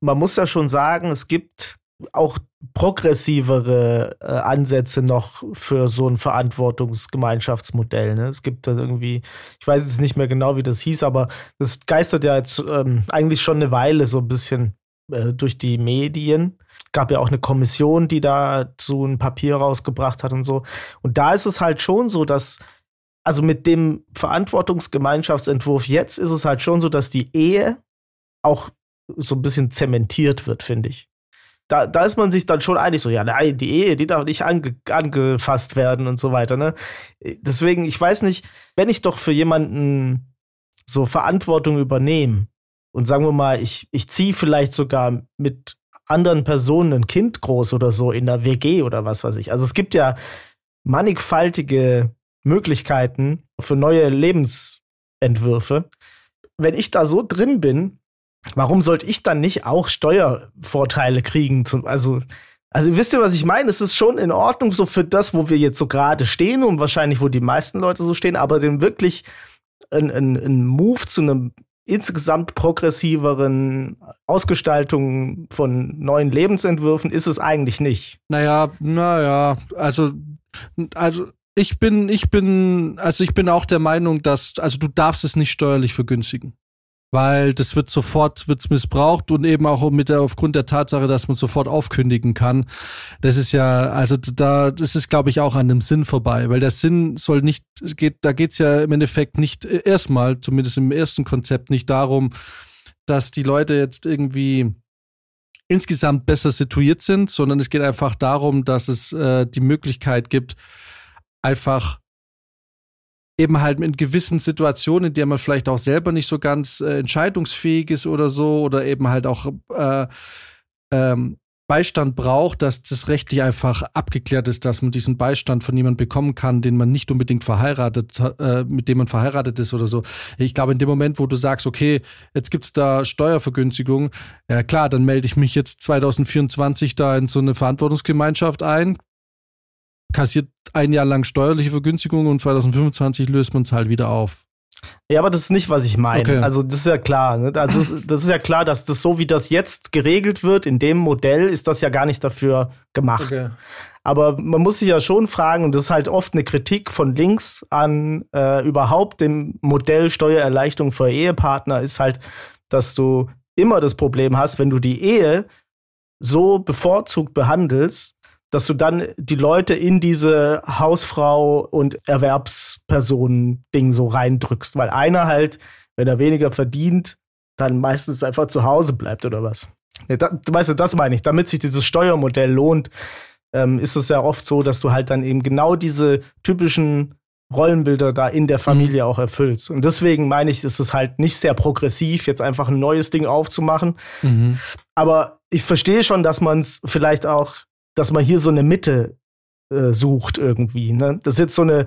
man muss ja schon sagen, es gibt auch progressivere äh, Ansätze noch für so ein Verantwortungsgemeinschaftsmodell. Ne? Es gibt da irgendwie, ich weiß jetzt nicht mehr genau, wie das hieß, aber das geistert ja jetzt ähm, eigentlich schon eine Weile so ein bisschen äh, durch die Medien. Gab ja auch eine Kommission, die da so ein Papier rausgebracht hat und so. Und da ist es halt schon so, dass also mit dem Verantwortungsgemeinschaftsentwurf jetzt ist es halt schon so, dass die Ehe auch so ein bisschen zementiert wird, finde ich da, da ist man sich dann schon einig, so, ja, nein, die Ehe, die darf nicht ange, angefasst werden und so weiter. Ne? Deswegen, ich weiß nicht, wenn ich doch für jemanden so Verantwortung übernehme und sagen wir mal, ich, ich ziehe vielleicht sogar mit anderen Personen ein Kind groß oder so in der WG oder was weiß ich. Also es gibt ja mannigfaltige Möglichkeiten für neue Lebensentwürfe. Wenn ich da so drin bin, warum sollte ich dann nicht auch Steuervorteile kriegen? Also Also wisst ihr, was ich meine? Es ist schon in Ordnung so für das, wo wir jetzt so gerade stehen und wahrscheinlich, wo die meisten Leute so stehen, aber den wirklich ein, ein, ein Move zu einem insgesamt progressiveren Ausgestaltung von neuen Lebensentwürfen ist es eigentlich nicht. Naja, naja, also, also ich bin, ich bin, also ich bin auch der Meinung, dass, also du darfst es nicht steuerlich vergünstigen weil das wird sofort wird's missbraucht und eben auch mit der aufgrund der Tatsache, dass man sofort aufkündigen kann. Das ist ja also da das ist glaube ich auch an dem Sinn vorbei, weil der Sinn soll nicht es geht da geht's ja im Endeffekt nicht erstmal zumindest im ersten Konzept nicht darum, dass die Leute jetzt irgendwie insgesamt besser situiert sind, sondern es geht einfach darum, dass es äh, die Möglichkeit gibt einfach eben halt in gewissen Situationen, in der man vielleicht auch selber nicht so ganz äh, entscheidungsfähig ist oder so, oder eben halt auch äh, ähm, Beistand braucht, dass das rechtlich einfach abgeklärt ist, dass man diesen Beistand von jemandem bekommen kann, den man nicht unbedingt verheiratet, äh, mit dem man verheiratet ist oder so. Ich glaube, in dem Moment, wo du sagst, okay, jetzt gibt's da Steuervergünstigung, ja klar, dann melde ich mich jetzt 2024 da in so eine Verantwortungsgemeinschaft ein, kassiert ein Jahr lang steuerliche Vergünstigung und 2025 löst man es halt wieder auf. Ja, aber das ist nicht, was ich meine. Okay. Also, das ist ja klar. Ne? Also, das ist ja klar, dass das so, wie das jetzt geregelt wird, in dem Modell, ist das ja gar nicht dafür gemacht. Okay. Aber man muss sich ja schon fragen, und das ist halt oft eine Kritik von links an äh, überhaupt dem Modell Steuererleichterung für Ehepartner, ist halt, dass du immer das Problem hast, wenn du die Ehe so bevorzugt behandelst, dass du dann die Leute in diese Hausfrau und Erwerbspersonen-Ding so reindrückst, weil einer halt, wenn er weniger verdient, dann meistens einfach zu Hause bleibt oder was. Ja, da, weißt du, das meine ich. Damit sich dieses Steuermodell lohnt, ähm, ist es ja oft so, dass du halt dann eben genau diese typischen Rollenbilder da in der Familie mhm. auch erfüllst. Und deswegen meine ich, ist es halt nicht sehr progressiv, jetzt einfach ein neues Ding aufzumachen. Mhm. Aber ich verstehe schon, dass man es vielleicht auch dass man hier so eine Mitte äh, sucht irgendwie. Ne? Das ist jetzt so eine,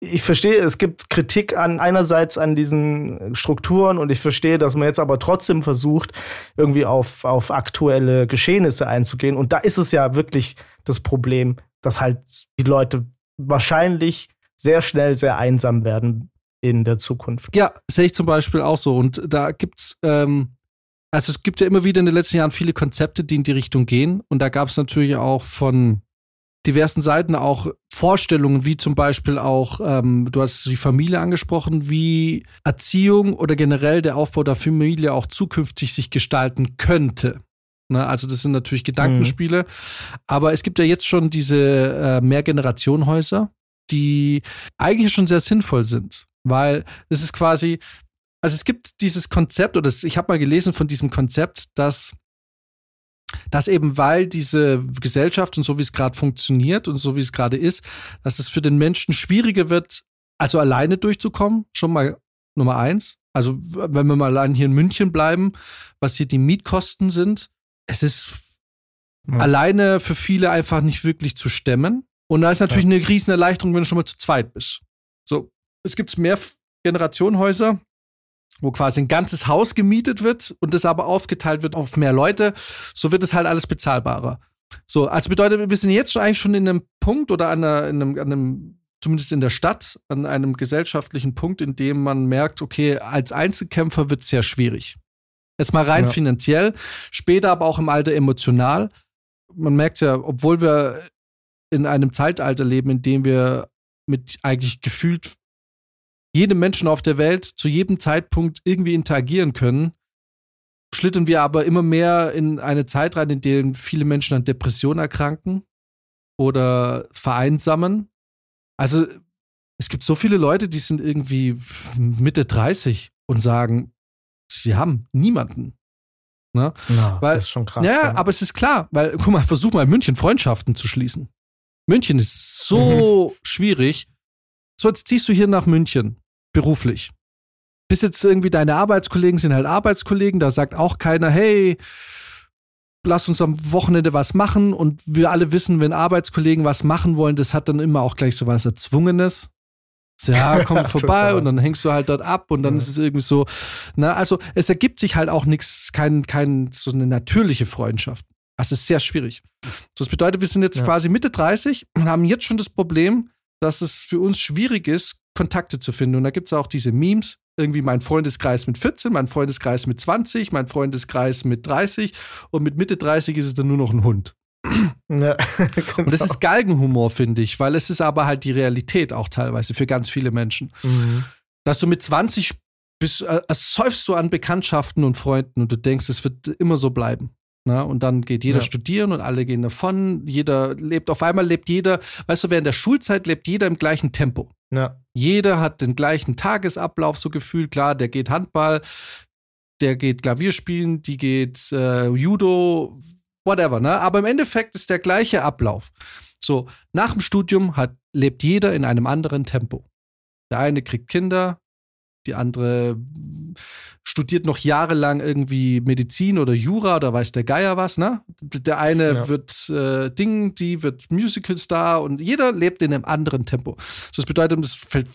ich verstehe, es gibt Kritik an einerseits an diesen Strukturen und ich verstehe, dass man jetzt aber trotzdem versucht, irgendwie auf, auf aktuelle Geschehnisse einzugehen. Und da ist es ja wirklich das Problem, dass halt die Leute wahrscheinlich sehr schnell sehr einsam werden in der Zukunft. Ja, sehe ich zum Beispiel auch so. Und da gibt's ähm, also es gibt ja immer wieder in den letzten Jahren viele Konzepte, die in die Richtung gehen. Und da gab es natürlich auch von diversen Seiten auch Vorstellungen, wie zum Beispiel auch, ähm, du hast die Familie angesprochen, wie Erziehung oder generell der Aufbau der Familie auch zukünftig sich gestalten könnte. Ne, also das sind natürlich Gedankenspiele. Mhm. Aber es gibt ja jetzt schon diese äh, Mehrgenerationenhäuser, die eigentlich schon sehr sinnvoll sind. Weil es ist quasi, also es gibt dieses Konzept, oder ich habe mal gelesen von diesem Konzept, dass, dass eben weil diese Gesellschaft und so wie es gerade funktioniert und so wie es gerade ist, dass es für den Menschen schwieriger wird, also alleine durchzukommen, schon mal Nummer eins. Also wenn wir mal allein hier in München bleiben, was hier die Mietkosten sind, es ist ja. alleine für viele einfach nicht wirklich zu stemmen. Und da ist natürlich ja. eine Riesenerleichterung, wenn du schon mal zu zweit bist. So, es gibt mehr Generationenhäuser, wo quasi ein ganzes Haus gemietet wird und das aber aufgeteilt wird auf mehr Leute, so wird es halt alles bezahlbarer. So, also bedeutet, wir sind jetzt schon eigentlich schon in einem Punkt oder an, einer, in einem, an einem, zumindest in der Stadt, an einem gesellschaftlichen Punkt, in dem man merkt, okay, als Einzelkämpfer wird es sehr schwierig. Jetzt mal rein ja. finanziell, später aber auch im Alter emotional. Man merkt ja, obwohl wir in einem Zeitalter leben, in dem wir mit eigentlich gefühlt jedem Menschen auf der Welt zu jedem Zeitpunkt irgendwie interagieren können, schlittern wir aber immer mehr in eine Zeit rein, in der viele Menschen an Depressionen erkranken oder vereinsamen. Also es gibt so viele Leute, die sind irgendwie Mitte 30 und sagen, sie haben niemanden. Ne? Ja, weil, das ist schon krass. Ja, ja, aber es ist klar, weil, guck mal, versuch mal in München Freundschaften zu schließen. München ist so mhm. schwierig. So, jetzt ziehst du hier nach München, beruflich. Bis jetzt irgendwie deine Arbeitskollegen sind halt Arbeitskollegen, da sagt auch keiner, hey, lass uns am Wochenende was machen. Und wir alle wissen, wenn Arbeitskollegen was machen wollen, das hat dann immer auch gleich so was Erzwungenes. Ja, komm vorbei und dann hängst du halt dort ab und dann ja. ist es irgendwie so, na, also es ergibt sich halt auch nichts, kein, kein, so eine natürliche Freundschaft. Das ist sehr schwierig. Das bedeutet, wir sind jetzt ja. quasi Mitte 30 und haben jetzt schon das Problem, dass es für uns schwierig ist, Kontakte zu finden. Und da gibt es auch diese Memes, irgendwie mein Freundeskreis mit 14, mein Freundeskreis mit 20, mein Freundeskreis mit 30 und mit Mitte 30 ist es dann nur noch ein Hund. Ja, genau. Und das ist Galgenhumor, finde ich, weil es ist aber halt die Realität auch teilweise für ganz viele Menschen. Mhm. Dass du mit 20 bist, äh, säufst du an Bekanntschaften und Freunden und du denkst, es wird immer so bleiben. Na, und dann geht jeder ja. studieren und alle gehen davon. Jeder lebt, auf einmal lebt jeder, weißt du, während der Schulzeit lebt jeder im gleichen Tempo. Ja. Jeder hat den gleichen Tagesablauf, so gefühlt. Klar, der geht Handball, der geht Klavier spielen, die geht äh, Judo, whatever, ne? Aber im Endeffekt ist der gleiche Ablauf. So, nach dem Studium hat, lebt jeder in einem anderen Tempo. Der eine kriegt Kinder, die andere studiert noch jahrelang irgendwie Medizin oder Jura oder weiß der Geier was, ne? Der eine ja. wird äh, Ding, die wird Musicalstar und jeder lebt in einem anderen Tempo. So, das bedeutet, es fällt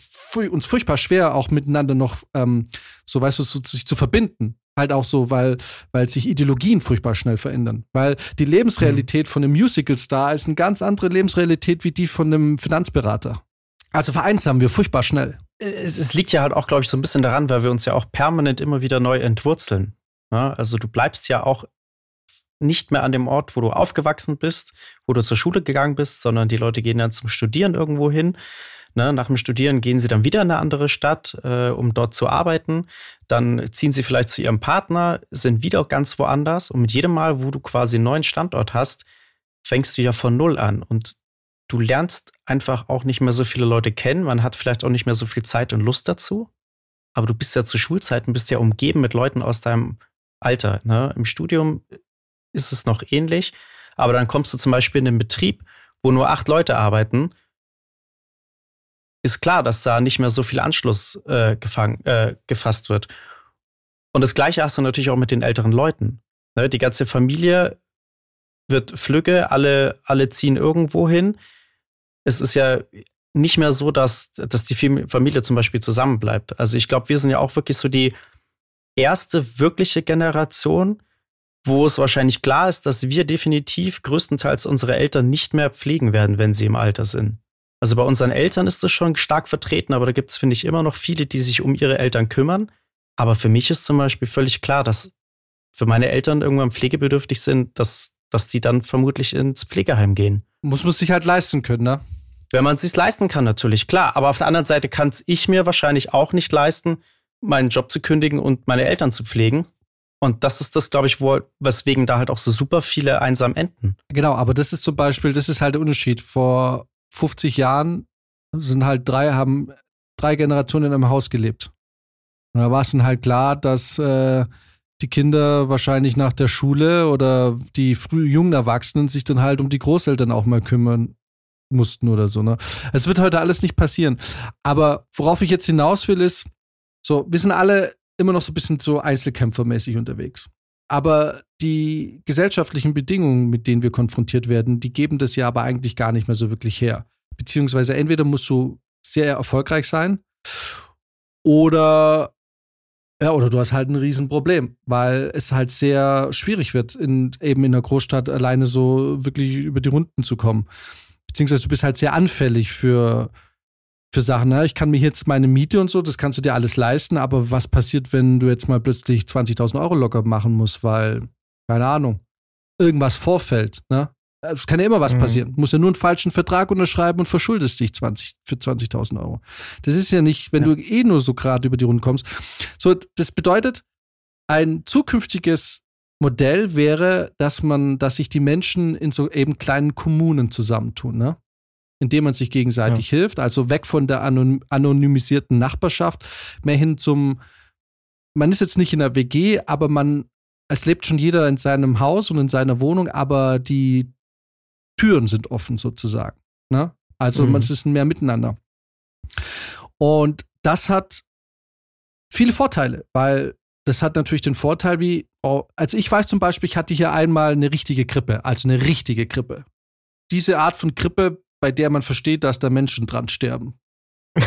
uns furchtbar schwer, auch miteinander noch ähm, so, weißt du, so, sich zu verbinden. Halt auch so, weil, weil sich Ideologien furchtbar schnell verändern. Weil die Lebensrealität mhm. von einem Musicalstar ist eine ganz andere Lebensrealität wie die von einem Finanzberater. Also vereinsamen wir furchtbar schnell. Es, es liegt ja halt auch, glaube ich, so ein bisschen daran, weil wir uns ja auch permanent immer wieder neu entwurzeln. Ne? also du bleibst ja auch nicht mehr an dem Ort, wo du aufgewachsen bist, wo du zur Schule gegangen bist, sondern die Leute gehen dann zum Studieren irgendwo hin. Ne, nach dem Studieren gehen sie dann wieder in eine andere Stadt, äh, um dort zu arbeiten. Dann ziehen sie vielleicht zu ihrem Partner, sind wieder ganz woanders. Und mit jedem Mal, wo du quasi einen neuen Standort hast, fängst du ja von Null an. Und du lernst einfach auch nicht mehr so viele Leute kennen. Man hat vielleicht auch nicht mehr so viel Zeit und Lust dazu. Aber du bist ja zu Schulzeiten, bist ja umgeben mit Leuten aus deinem Alter. Ne? Im Studium ist es noch ähnlich. Aber dann kommst du zum Beispiel in einen Betrieb, wo nur acht Leute arbeiten. Ist klar, dass da nicht mehr so viel Anschluss äh, gefang, äh, gefasst wird. Und das Gleiche hast du natürlich auch mit den älteren Leuten. Ne? Die ganze Familie wird flügge, alle, alle ziehen irgendwo hin. Es ist ja nicht mehr so, dass, dass die Familie zum Beispiel zusammenbleibt. Also ich glaube, wir sind ja auch wirklich so die erste wirkliche Generation, wo es wahrscheinlich klar ist, dass wir definitiv größtenteils unsere Eltern nicht mehr pflegen werden, wenn sie im Alter sind. Also bei unseren Eltern ist das schon stark vertreten, aber da gibt es, finde ich, immer noch viele, die sich um ihre Eltern kümmern. Aber für mich ist zum Beispiel völlig klar, dass für meine Eltern irgendwann pflegebedürftig sind, dass dass die dann vermutlich ins Pflegeheim gehen. Muss man sich halt leisten können, ne? Wenn man es sich leisten kann, natürlich, klar. Aber auf der anderen Seite kann es ich mir wahrscheinlich auch nicht leisten, meinen Job zu kündigen und meine Eltern zu pflegen. Und das ist das, glaube ich, wo, weswegen da halt auch so super viele einsam enden. Genau, aber das ist zum Beispiel, das ist halt der Unterschied. Vor 50 Jahren sind halt drei, haben drei Generationen in einem Haus gelebt. Und da war es dann halt klar, dass äh, die Kinder wahrscheinlich nach der Schule oder die früh jungen Erwachsenen sich dann halt um die Großeltern auch mal kümmern mussten oder so. Ne? Es wird heute alles nicht passieren. Aber worauf ich jetzt hinaus will, ist, so, wir sind alle immer noch so ein bisschen so einzelkämpfermäßig unterwegs. Aber die gesellschaftlichen Bedingungen, mit denen wir konfrontiert werden, die geben das ja aber eigentlich gar nicht mehr so wirklich her. Beziehungsweise entweder musst du sehr erfolgreich sein oder ja, oder du hast halt ein Riesenproblem, weil es halt sehr schwierig wird, in, eben in der Großstadt alleine so wirklich über die Runden zu kommen. Beziehungsweise du bist halt sehr anfällig für, für Sachen. Ne? Ich kann mir jetzt meine Miete und so, das kannst du dir alles leisten, aber was passiert, wenn du jetzt mal plötzlich 20.000 Euro locker machen musst, weil, keine Ahnung, irgendwas vorfällt, ne? Es kann ja immer was mhm. passieren. Du musst ja nur einen falschen Vertrag unterschreiben und verschuldest dich 20, für 20.000 Euro. Das ist ja nicht, wenn ja. du eh nur so gerade über die Runden kommst. So, das bedeutet, ein zukünftiges Modell wäre, dass man, dass sich die Menschen in so eben kleinen Kommunen zusammentun, ne? Indem man sich gegenseitig ja. hilft, also weg von der anonymisierten Nachbarschaft, mehr hin zum, man ist jetzt nicht in der WG, aber man, es lebt schon jeder in seinem Haus und in seiner Wohnung, aber die Türen sind offen sozusagen. Ne? Also mhm. man ist mehr miteinander. Und das hat viele Vorteile, weil das hat natürlich den Vorteil, wie, oh, also ich weiß zum Beispiel, ich hatte hier einmal eine richtige Grippe, also eine richtige Grippe. Diese Art von Grippe, bei der man versteht, dass da Menschen dran sterben.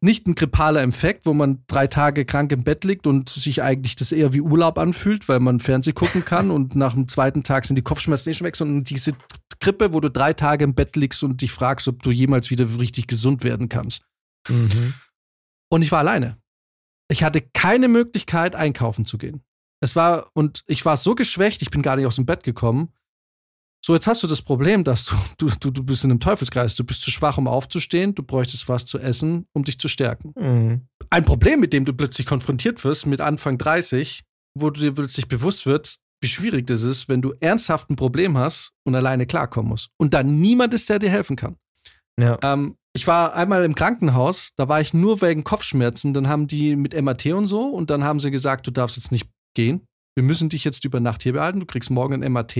Nicht ein grippaler Infekt, wo man drei Tage krank im Bett liegt und sich eigentlich das eher wie Urlaub anfühlt, weil man Fernseh gucken kann und nach dem zweiten Tag sind die Kopfschmerzen eh schon weg, sondern diese Grippe, wo du drei Tage im Bett liegst und dich fragst, ob du jemals wieder richtig gesund werden kannst. Mhm. Und ich war alleine. Ich hatte keine Möglichkeit, einkaufen zu gehen. Es war, und ich war so geschwächt, ich bin gar nicht aus dem Bett gekommen. So, jetzt hast du das Problem, dass du, du, du, du bist in einem Teufelskreis. Du bist zu schwach, um aufzustehen. Du bräuchtest was zu essen, um dich zu stärken. Mhm. Ein Problem, mit dem du plötzlich konfrontiert wirst mit Anfang 30, wo du dir plötzlich bewusst wird, wie schwierig das ist, wenn du ernsthaft ein Problem hast und alleine klarkommen musst. Und dann niemand ist, der dir helfen kann. Ja. Ähm, ich war einmal im Krankenhaus, da war ich nur wegen Kopfschmerzen. Dann haben die mit MAT und so und dann haben sie gesagt, du darfst jetzt nicht gehen. Wir müssen dich jetzt über Nacht hier behalten. Du kriegst morgen ein MAT.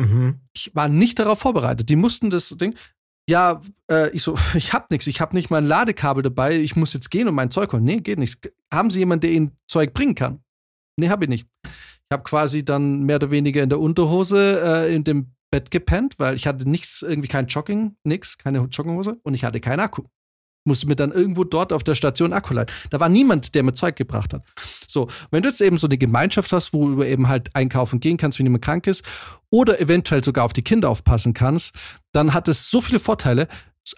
Mhm. Ich war nicht darauf vorbereitet. Die mussten das Ding. Ja, äh, ich so, ich hab nichts. Ich hab nicht mal ein Ladekabel dabei. Ich muss jetzt gehen und mein Zeug holen. Nee, geht nicht. Haben Sie jemanden, der Ihnen Zeug bringen kann? Nee, hab ich nicht. Ich habe quasi dann mehr oder weniger in der Unterhose äh, in dem Bett gepennt, weil ich hatte nichts, irgendwie kein Jogging, nix, keine Jogginghose und ich hatte keinen Akku. Musste mir dann irgendwo dort auf der Station Akku leihen. Da war niemand, der mir Zeug gebracht hat. So, wenn du jetzt eben so eine Gemeinschaft hast, wo du eben halt einkaufen gehen kannst, wenn jemand krank ist, oder eventuell sogar auf die Kinder aufpassen kannst, dann hat es so viele Vorteile,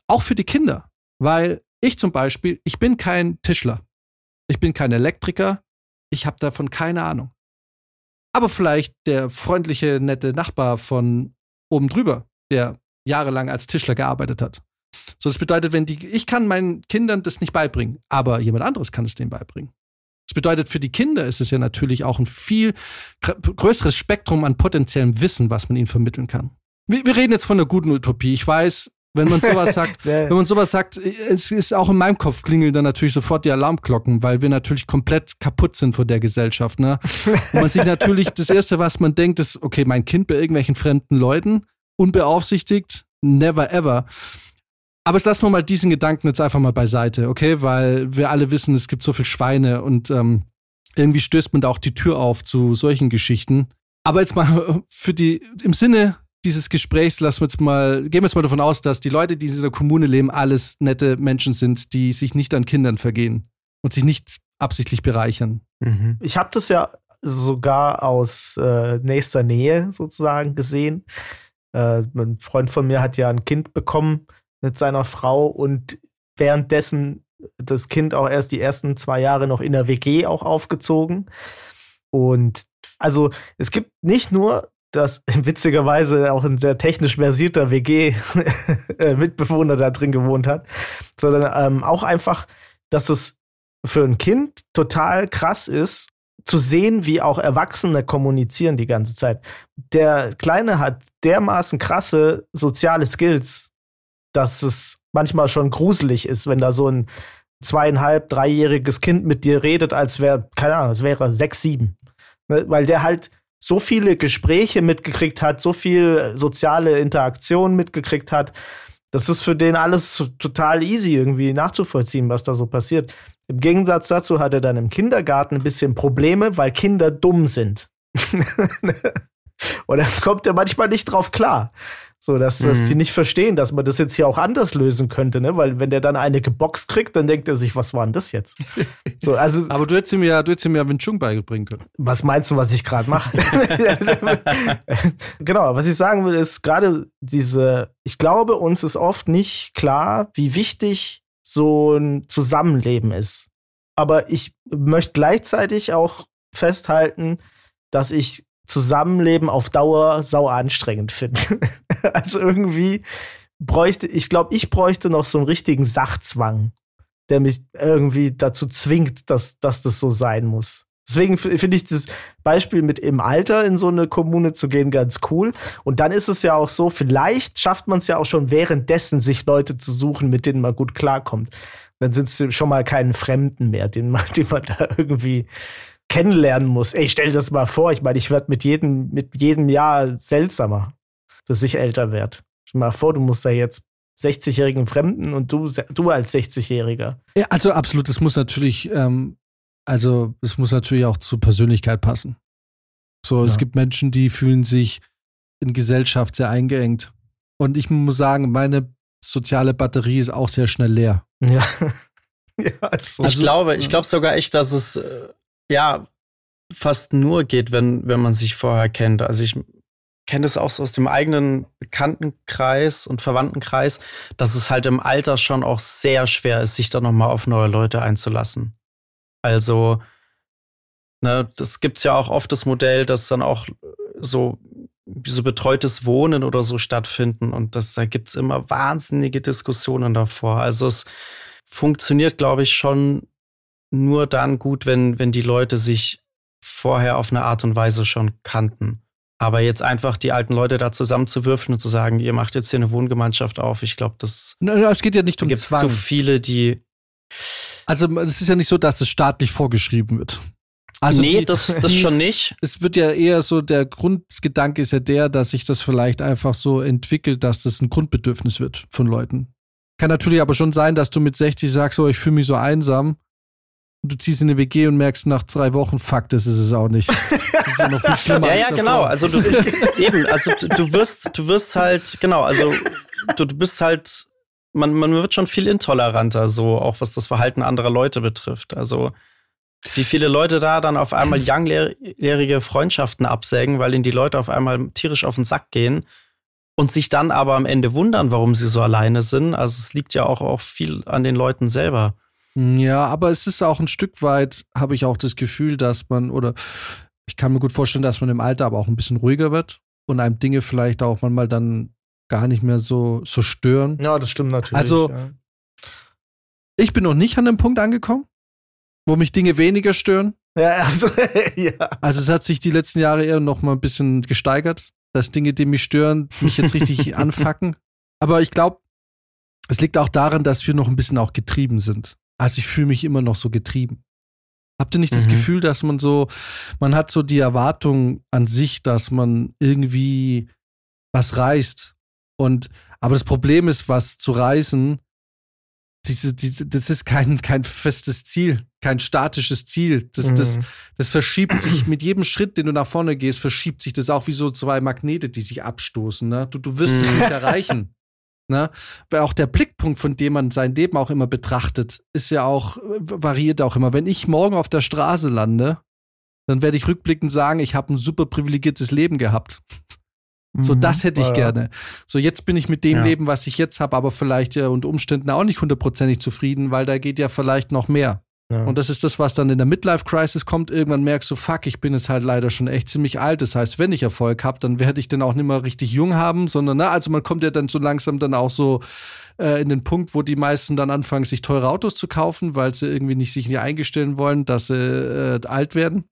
auch für die Kinder. Weil ich zum Beispiel, ich bin kein Tischler. Ich bin kein Elektriker. Ich habe davon keine Ahnung. Aber vielleicht der freundliche, nette Nachbar von oben drüber, der jahrelang als Tischler gearbeitet hat. So, das bedeutet, wenn die, ich kann meinen Kindern das nicht beibringen, aber jemand anderes kann es denen beibringen. Das bedeutet, für die Kinder ist es ja natürlich auch ein viel größeres Spektrum an potenziellem Wissen, was man ihnen vermitteln kann. Wir, wir reden jetzt von einer guten Utopie. Ich weiß, wenn man sowas sagt, wenn man sowas sagt, es ist auch in meinem Kopf klingeln dann natürlich sofort die Alarmglocken, weil wir natürlich komplett kaputt sind vor der Gesellschaft. Ne? Und man sich natürlich, das Erste, was man denkt, ist, okay, mein Kind bei irgendwelchen fremden Leuten, unbeaufsichtigt, never ever. Aber jetzt lassen wir mal diesen Gedanken jetzt einfach mal beiseite, okay? Weil wir alle wissen, es gibt so viel Schweine und ähm, irgendwie stößt man da auch die Tür auf zu solchen Geschichten. Aber jetzt mal für die, im Sinne dieses Gesprächs lassen wir jetzt mal, gehen wir jetzt mal davon aus, dass die Leute, die in dieser Kommune leben, alles nette Menschen sind, die sich nicht an Kindern vergehen und sich nicht absichtlich bereichern. Mhm. Ich habe das ja sogar aus äh, nächster Nähe sozusagen gesehen. Äh, ein Freund von mir hat ja ein Kind bekommen mit seiner Frau und währenddessen das Kind auch erst die ersten zwei Jahre noch in der WG auch aufgezogen. Und also es gibt nicht nur dass witzigerweise auch ein sehr technisch versierter WG-Mitbewohner äh, da drin gewohnt hat, sondern ähm, auch einfach, dass es für ein Kind total krass ist, zu sehen, wie auch Erwachsene kommunizieren die ganze Zeit. Der Kleine hat dermaßen krasse soziale Skills, dass es manchmal schon gruselig ist, wenn da so ein zweieinhalb, dreijähriges Kind mit dir redet, als wäre, keine Ahnung, es wäre sechs, sieben. Ne, weil der halt so viele Gespräche mitgekriegt hat, so viel soziale Interaktion mitgekriegt hat. Das ist für den alles total easy irgendwie nachzuvollziehen, was da so passiert. Im Gegensatz dazu hat er dann im Kindergarten ein bisschen Probleme, weil Kinder dumm sind. Und da kommt er manchmal nicht drauf klar. So, dass, mhm. dass die nicht verstehen, dass man das jetzt hier auch anders lösen könnte, ne? Weil wenn der dann eine geboxt kriegt, dann denkt er sich, was war denn das jetzt? So, also, Aber du hättest ihm ja, du hättest ihm ja Wing Chun beibringen können. Was meinst du, was ich gerade mache? genau, was ich sagen will, ist gerade diese, ich glaube, uns ist oft nicht klar, wie wichtig so ein Zusammenleben ist. Aber ich möchte gleichzeitig auch festhalten, dass ich Zusammenleben auf Dauer sau anstrengend finde. also irgendwie bräuchte, ich glaube, ich bräuchte noch so einen richtigen Sachzwang, der mich irgendwie dazu zwingt, dass, dass das so sein muss. Deswegen finde ich das Beispiel mit im Alter in so eine Kommune zu gehen ganz cool. Und dann ist es ja auch so, vielleicht schafft man es ja auch schon währenddessen, sich Leute zu suchen, mit denen man gut klarkommt. Dann sind es schon mal keinen Fremden mehr, den man, den man da irgendwie kennenlernen muss. Ey, stell dir das mal vor. Ich meine, ich werde mit jedem, mit jedem Jahr seltsamer, dass ich älter werde. Stell dir mal vor, du musst da jetzt 60-jährigen Fremden und du, du als 60-Jähriger. Ja, also absolut. Das muss natürlich, ähm, also es muss natürlich auch zur Persönlichkeit passen. So, ja. es gibt Menschen, die fühlen sich in Gesellschaft sehr eingeengt. Und ich muss sagen, meine soziale Batterie ist auch sehr schnell leer. Ja. ja also, ich glaube, ich glaube sogar echt, dass es äh, ja fast nur geht, wenn, wenn man sich vorher kennt. Also ich kenne das auch so aus dem eigenen Bekanntenkreis und Verwandtenkreis, dass es halt im Alter schon auch sehr schwer ist, sich da nochmal auf neue Leute einzulassen. Also, ne, das gibt es ja auch oft das Modell, dass dann auch so, so betreutes Wohnen oder so stattfinden und das, da gibt es immer wahnsinnige Diskussionen davor. Also es funktioniert, glaube ich, schon nur dann gut, wenn, wenn die Leute sich vorher auf eine Art und Weise schon kannten. Aber jetzt einfach die alten Leute da zusammenzuwürfeln und zu sagen, ihr macht jetzt hier eine Wohngemeinschaft auf, ich glaube, das. es geht ja nicht um gibt Zwang. so viele, die. Also es ist ja nicht so, dass es staatlich vorgeschrieben wird. Also nee, die, das, das die, schon nicht. Es wird ja eher so, der Grundgedanke ist ja der, dass sich das vielleicht einfach so entwickelt, dass das ein Grundbedürfnis wird von Leuten. Kann natürlich aber schon sein, dass du mit 60 sagst, oh, ich fühle mich so einsam du ziehst in eine WG und merkst nach drei Wochen, fuck, das ist es auch nicht. Das ist ja noch viel schlimmer. ja, ja, genau. Also du eben, also du, du, wirst, du wirst halt, genau, also du, du bist halt, man, man wird schon viel intoleranter, so auch was das Verhalten anderer Leute betrifft. Also wie viele Leute da dann auf einmal langjährige Freundschaften absägen, weil ihnen die Leute auf einmal tierisch auf den Sack gehen und sich dann aber am Ende wundern, warum sie so alleine sind. Also es liegt ja auch, auch viel an den Leuten selber. Ja, aber es ist auch ein Stück weit, habe ich auch das Gefühl, dass man, oder ich kann mir gut vorstellen, dass man im Alter aber auch ein bisschen ruhiger wird und einem Dinge vielleicht auch manchmal dann gar nicht mehr so, so stören. Ja, das stimmt natürlich. Also, ja. ich bin noch nicht an dem Punkt angekommen, wo mich Dinge weniger stören. Ja, also, ja. Also, es hat sich die letzten Jahre eher noch mal ein bisschen gesteigert, dass Dinge, die mich stören, mich jetzt richtig anfacken. Aber ich glaube, es liegt auch daran, dass wir noch ein bisschen auch getrieben sind. Also ich fühle mich immer noch so getrieben. Habt ihr nicht mhm. das Gefühl, dass man so, man hat so die Erwartung an sich, dass man irgendwie was reißt? Und, aber das Problem ist, was zu reißen, diese, diese, das ist kein, kein festes Ziel, kein statisches Ziel. Das, mhm. das, das verschiebt sich mit jedem Schritt, den du nach vorne gehst, verschiebt sich das auch wie so zwei Magnete, die sich abstoßen. Ne? Du, du wirst es nicht erreichen. Ne? Weil auch der Blickpunkt, von dem man sein Leben auch immer betrachtet, ist ja auch, variiert auch immer. Wenn ich morgen auf der Straße lande, dann werde ich rückblickend sagen, ich habe ein super privilegiertes Leben gehabt. So, mhm. das hätte ich gerne. So, jetzt bin ich mit dem ja. Leben, was ich jetzt habe, aber vielleicht ja unter Umständen auch nicht hundertprozentig zufrieden, weil da geht ja vielleicht noch mehr. Ja. Und das ist das, was dann in der Midlife-Crisis kommt. Irgendwann merkst du, fuck, ich bin jetzt halt leider schon echt ziemlich alt. Das heißt, wenn ich Erfolg habe, dann werde ich den auch nicht mehr richtig jung haben, sondern, na, also man kommt ja dann so langsam dann auch so äh, in den Punkt, wo die meisten dann anfangen, sich teure Autos zu kaufen, weil sie irgendwie nicht sich nicht eingestellen wollen, dass sie äh, alt werden.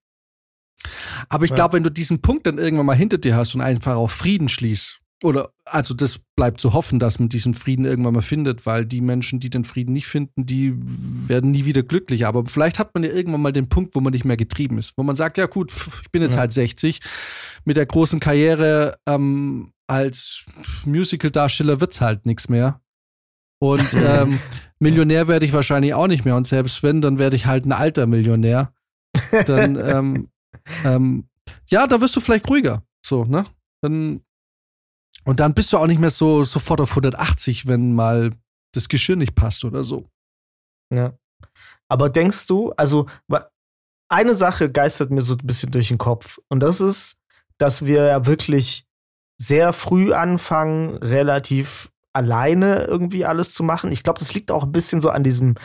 Aber ich ja. glaube, wenn du diesen Punkt dann irgendwann mal hinter dir hast und einfach auch Frieden schließt, oder also das bleibt zu hoffen, dass man diesen Frieden irgendwann mal findet, weil die Menschen, die den Frieden nicht finden, die werden nie wieder glücklich. Aber vielleicht hat man ja irgendwann mal den Punkt, wo man nicht mehr getrieben ist, wo man sagt, ja gut, ich bin jetzt ja. halt 60, mit der großen Karriere ähm, als Musical-Darsteller wird es halt nichts mehr. Und ähm, Millionär werde ich wahrscheinlich auch nicht mehr. Und selbst wenn, dann werde ich halt ein alter Millionär. Dann, ähm, ähm, ja, da wirst du vielleicht ruhiger. So, ne? Dann und dann bist du auch nicht mehr so sofort auf 180, wenn mal das Geschirr nicht passt oder so. Ja. Aber denkst du, also eine Sache geistert mir so ein bisschen durch den Kopf. Und das ist, dass wir ja wirklich sehr früh anfangen, relativ alleine irgendwie alles zu machen. Ich glaube, das liegt auch ein bisschen so an diesem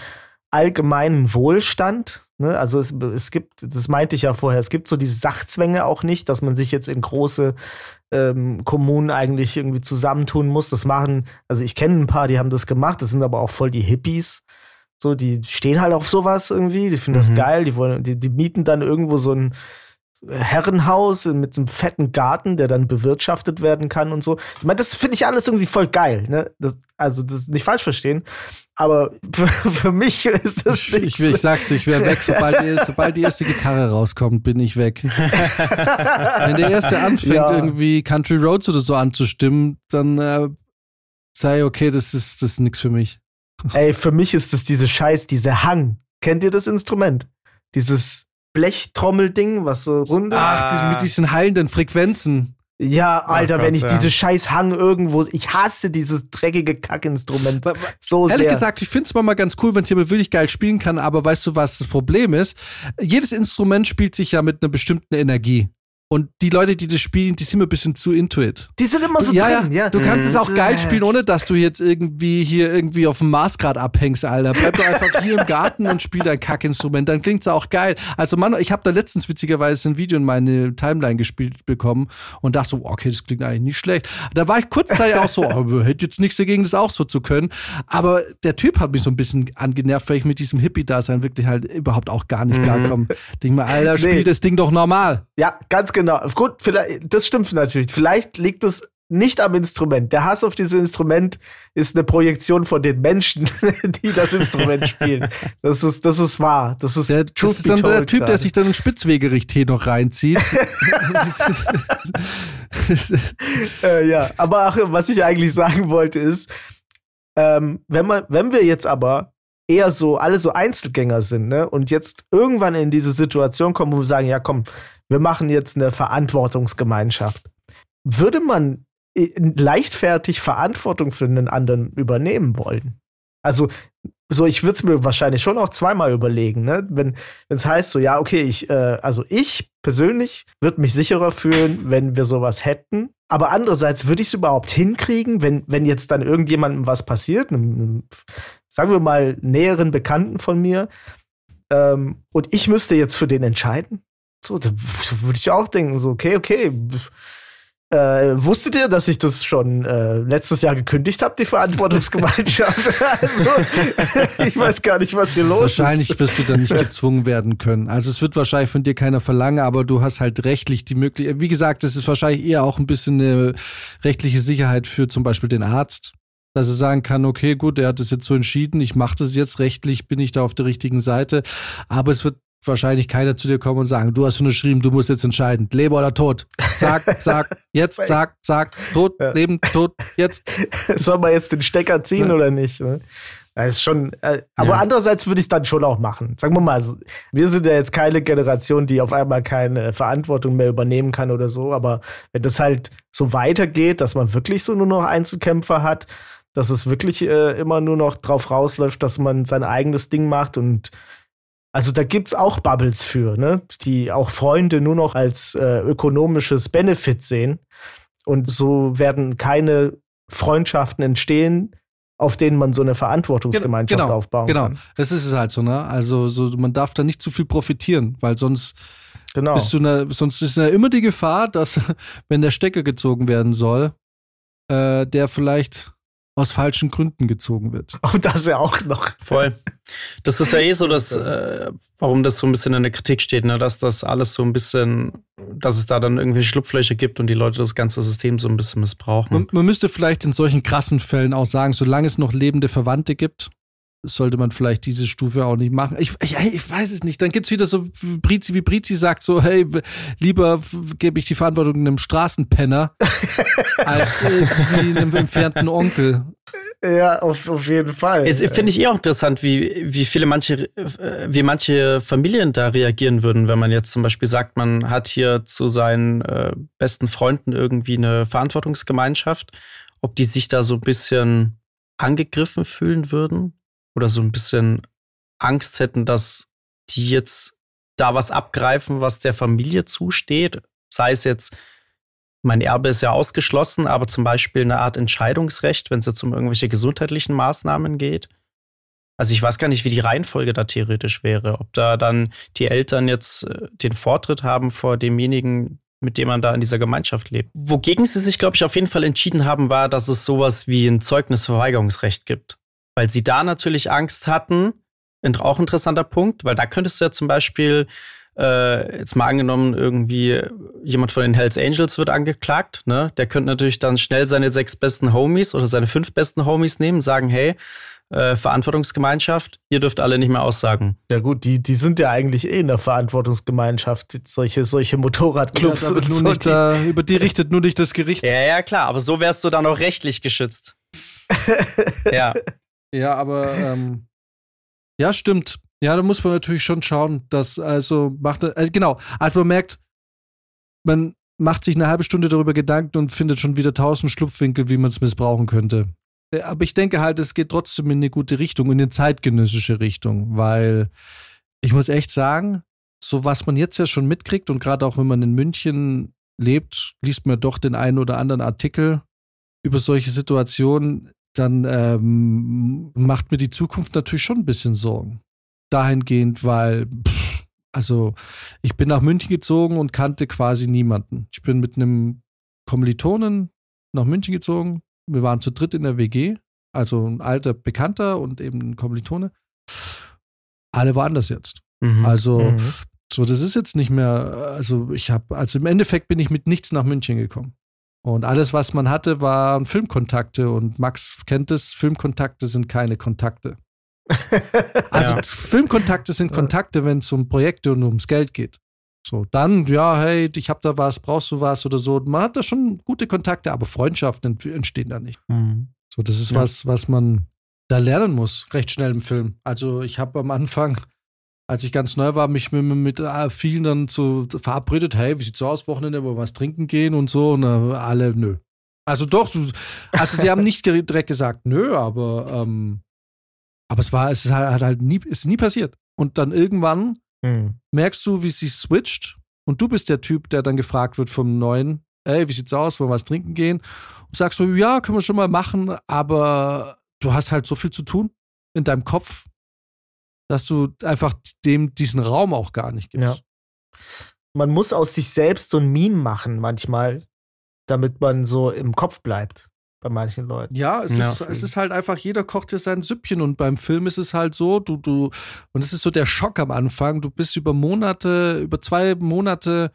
allgemeinen Wohlstand. Ne? Also es, es gibt, das meinte ich ja vorher, es gibt so diese Sachzwänge auch nicht, dass man sich jetzt in große ähm, Kommunen eigentlich irgendwie zusammentun muss. Das machen, also ich kenne ein paar, die haben das gemacht, das sind aber auch voll die Hippies. So, die stehen halt auf sowas irgendwie, die finden mhm. das geil, die wollen, die, die mieten dann irgendwo so ein Herrenhaus mit so einem fetten Garten, der dann bewirtschaftet werden kann und so. Ich meine, das finde ich alles irgendwie voll geil. Ne? Das, also, das nicht falsch verstehen. Aber für, für mich ist das ich, ich, ich sag's, ich wäre weg, sobald die, sobald die erste Gitarre rauskommt, bin ich weg. Wenn der erste anfängt, ja. irgendwie Country Roads oder so anzustimmen, dann äh, sei okay, das ist, das ist nichts für mich. Ey, für mich ist das diese Scheiß, diese Hang. Kennt ihr das Instrument? Dieses Blechtrommelding, was so rund Ach, die, mit diesen heilenden Frequenzen. Ja, Alter, Gott, wenn ich ja. diese scheiß Hang irgendwo, ich hasse dieses dreckige Kackinstrument so Ehrlich sehr. gesagt, ich finde es mal ganz cool, wenn es jemand wirklich geil spielen kann, aber weißt du, was das Problem ist? Jedes Instrument spielt sich ja mit einer bestimmten Energie. Und die Leute, die das spielen, die sind mir ein bisschen zu into it. die sind immer so ja, drin, ja, ja. Du kannst es auch geil spielen, ohne dass du jetzt irgendwie hier irgendwie auf dem Mars grad abhängst, Alter. Bleib doch einfach hier im Garten und spiel dein Kackinstrument, dann klingt's auch geil. Also Mann, ich habe da letztens witzigerweise ein Video in meine Timeline gespielt bekommen und dachte so, okay, das klingt eigentlich nicht schlecht. Da war ich kurzzeitig auch so, oh, hätte jetzt nichts dagegen, das auch so zu können. Aber der Typ hat mich so ein bisschen angenervt, weil ich mit diesem Hippie-Dasein wirklich halt überhaupt auch gar nicht klarkomme. Denk mal, Alter, spiel Nee. das Ding doch normal. Ja, ganz genau. Gut, vielleicht, das stimmt natürlich. Vielleicht liegt es nicht am Instrument. Der Hass auf dieses Instrument ist eine Projektion von den Menschen, die das Instrument spielen. Das ist, das ist wahr. Das ist Der, das ist dann der Typ, der sich dann ein Spitzwegerich-Tee noch reinzieht. äh, ja, aber ach, was ich eigentlich sagen wollte ist, ähm, wenn man, wenn wir jetzt aber eher so alle so Einzelgänger sind, ne, und jetzt irgendwann in diese Situation kommen, wo wir sagen, ja, komm, wir machen jetzt eine Verantwortungsgemeinschaft, würde man äh, leichtfertig Verantwortung für einen anderen übernehmen wollen? Also so, ich würde es mir wahrscheinlich schon auch zweimal überlegen, ne? Wenn es heißt so, ja, okay, ich, äh, also ich persönlich würde mich sicherer fühlen, wenn wir sowas hätten. Aber andererseits würde ich es überhaupt hinkriegen, wenn, wenn jetzt dann irgendjemandem was passiert, einem, einem, sagen wir mal, näheren Bekannten von mir, ähm, und ich müsste jetzt für den entscheiden? So, da würde ich auch denken, so, okay, okay. Äh, wusstet ihr, dass ich das schon äh, letztes Jahr gekündigt habe, die Verantwortungsgemeinschaft? also, ich weiß gar nicht, was hier los Wahrscheinlich ist. wirst du dann nicht gezwungen werden können. Also es wird wahrscheinlich von dir keiner verlangen, aber du hast halt rechtlich die Möglichkeit. Wie gesagt, es ist wahrscheinlich eher auch ein bisschen eine rechtliche Sicherheit für zum Beispiel den Arzt, dass er sagen kann, okay, gut, der hat es jetzt so entschieden, ich mache das jetzt rechtlich, bin ich da auf der richtigen Seite. Aber es wird wahrscheinlich keiner zu dir kommen und sagen, du hast unterschrieben, du musst jetzt entscheiden, lebe oder tot. Sag, sag, jetzt, sag, sag, tot, Ja. leben, tot, jetzt. Soll man jetzt den Stecker ziehen Ja. oder nicht? Ne? Das ist schon, äh, aber Ja. andererseits würde ich es dann schon auch machen. Sagen wir mal, wir sind ja jetzt keine Generation, die auf einmal keine Verantwortung mehr übernehmen kann oder so, aber wenn das halt so weitergeht, dass man wirklich so nur noch Einzelkämpfer hat, dass es wirklich äh, immer nur noch drauf rausläuft, dass man sein eigenes Ding macht und also da gibt's auch Bubbles für, ne? Die auch Freunde nur noch als äh, ökonomisches Benefit sehen. Und so werden keine Freundschaften entstehen, auf denen man so eine Verantwortungsgemeinschaft Genau, aufbauen Genau, kann. das ist es halt so, ne? Also so, man darf da nicht zu viel profitieren, weil sonst Genau. bist du ne, sonst ist ja immer die Gefahr, dass wenn der Stecker gezogen werden soll, äh, der vielleicht aus falschen Gründen gezogen wird. Und das ja auch noch. Voll. Das ist ja eh so, dass, äh, warum das so ein bisschen in der Kritik steht, ne? dass das alles so ein bisschen, dass es da dann irgendwie Schlupflöcher gibt und die Leute das ganze System so ein bisschen missbrauchen. Man, man müsste vielleicht in solchen krassen Fällen auch sagen, solange es noch lebende Verwandte gibt, sollte man vielleicht diese Stufe auch nicht machen. Ich, ich, ich weiß es nicht. Dann gibt's wieder so Brizi, wie Brizi sagt, so, hey, lieber gebe ich die Verantwortung einem Straßenpenner als einem entfernten Onkel. Ja, auf, auf jeden Fall. Es finde ich eh auch interessant, wie, wie viele manche, äh, wie manche Familien da reagieren würden, wenn man jetzt zum Beispiel sagt, man hat hier zu seinen äh, besten Freunden irgendwie eine Verantwortungsgemeinschaft, ob die sich da so ein bisschen angegriffen fühlen würden oder so ein bisschen Angst hätten, dass die jetzt da was abgreifen, was der Familie zusteht. Sei es jetzt, mein Erbe ist ja ausgeschlossen, aber zum Beispiel eine Art Entscheidungsrecht, wenn es jetzt um irgendwelche gesundheitlichen Maßnahmen geht. Also ich weiß gar nicht, wie die Reihenfolge da theoretisch wäre. Ob da dann die Eltern jetzt äh, den Vortritt haben vor demjenigen, mit dem man da in dieser Gemeinschaft lebt. Wogegen sie sich, glaube ich, auf jeden Fall entschieden haben, war, dass es sowas wie ein Zeugnisverweigerungsrecht gibt. Weil sie da natürlich Angst hatten, auch interessanter Punkt, weil da könntest du ja zum Beispiel äh, jetzt mal angenommen, irgendwie jemand von den Hells Angels wird angeklagt, ne? Der könnte natürlich dann schnell seine sechs besten Homies oder seine fünf besten Homies nehmen, sagen, hey, äh, Verantwortungsgemeinschaft, ihr dürft alle nicht mehr aussagen. ja gut, die, die sind ja eigentlich eh in der Verantwortungsgemeinschaft, solche, solche Motorradclubs. Ja, und so, nicht die- da, über die richtet nur nicht das Gericht. Ja, ja, klar, aber so wärst du dann auch rechtlich geschützt. ja. Ja, aber ähm, ja, stimmt. Ja, da muss man natürlich schon schauen, dass also macht also genau, also man merkt, man macht sich eine halbe Stunde darüber Gedanken und findet schon wieder tausend Schlupfwinkel, wie man es missbrauchen könnte. Äh, aber ich denke halt, es geht trotzdem in eine gute Richtung, in eine zeitgenössische Richtung, weil ich muss echt sagen, so was man jetzt ja schon mitkriegt und gerade auch wenn man in München lebt, liest man doch den einen oder anderen Artikel über solche Situationen, dann ähm, macht mir die Zukunft natürlich schon ein bisschen Sorgen. Dahingehend, weil, pff, also ich bin nach München gezogen und kannte quasi niemanden. Ich bin mit einem Kommilitonen nach München gezogen. Wir waren zu dritt in der WG, also ein alter Bekannter und eben ein Kommilitone. Alle waren das jetzt. Mhm. Also, mhm. so, das ist jetzt nicht mehr, also ich habe, also im Endeffekt bin ich mit nichts nach München gekommen. Und alles, was man hatte, waren Filmkontakte. Und Max kennt es, Filmkontakte sind keine Kontakte. also ja. Filmkontakte sind Kontakte, wenn es um Projekte und ums Geld geht. So, dann, ja, hey, ich hab da was, brauchst du was oder so. Man hat da schon gute Kontakte, aber Freundschaften entstehen da nicht. Mhm. So, das ist ja. was, was man da lernen muss, recht schnell im Film. Also ich habe am Anfang als ich ganz neu war, mich mit, mit äh, vielen dann so verabredet, hey, wie sieht's aus, Wochenende, wo wir was trinken gehen und so. Und äh, alle, nö. Also doch, also sie haben nicht direkt gesagt, nö, aber, ähm, aber es war, es ist halt, halt nie, ist nie passiert. Und dann irgendwann hm. merkst du, wie sie switcht und du bist der Typ, der dann gefragt wird vom Neuen, ey, wie sieht's aus, wollen wir was trinken gehen? Und sagst so, ja, können wir schon mal machen, aber du hast halt so viel zu tun in deinem Kopf, dass du einfach dem diesen Raum auch gar nicht gibst. Ja. Man muss aus sich selbst so ein Meme machen manchmal, damit man so im Kopf bleibt bei manchen Leuten. Ja, es, ja. Ist, es ist halt einfach, jeder kocht dir sein Süppchen und beim Film ist es halt so, du, du, und es ist so der Schock am Anfang, du bist über Monate, über zwei Monate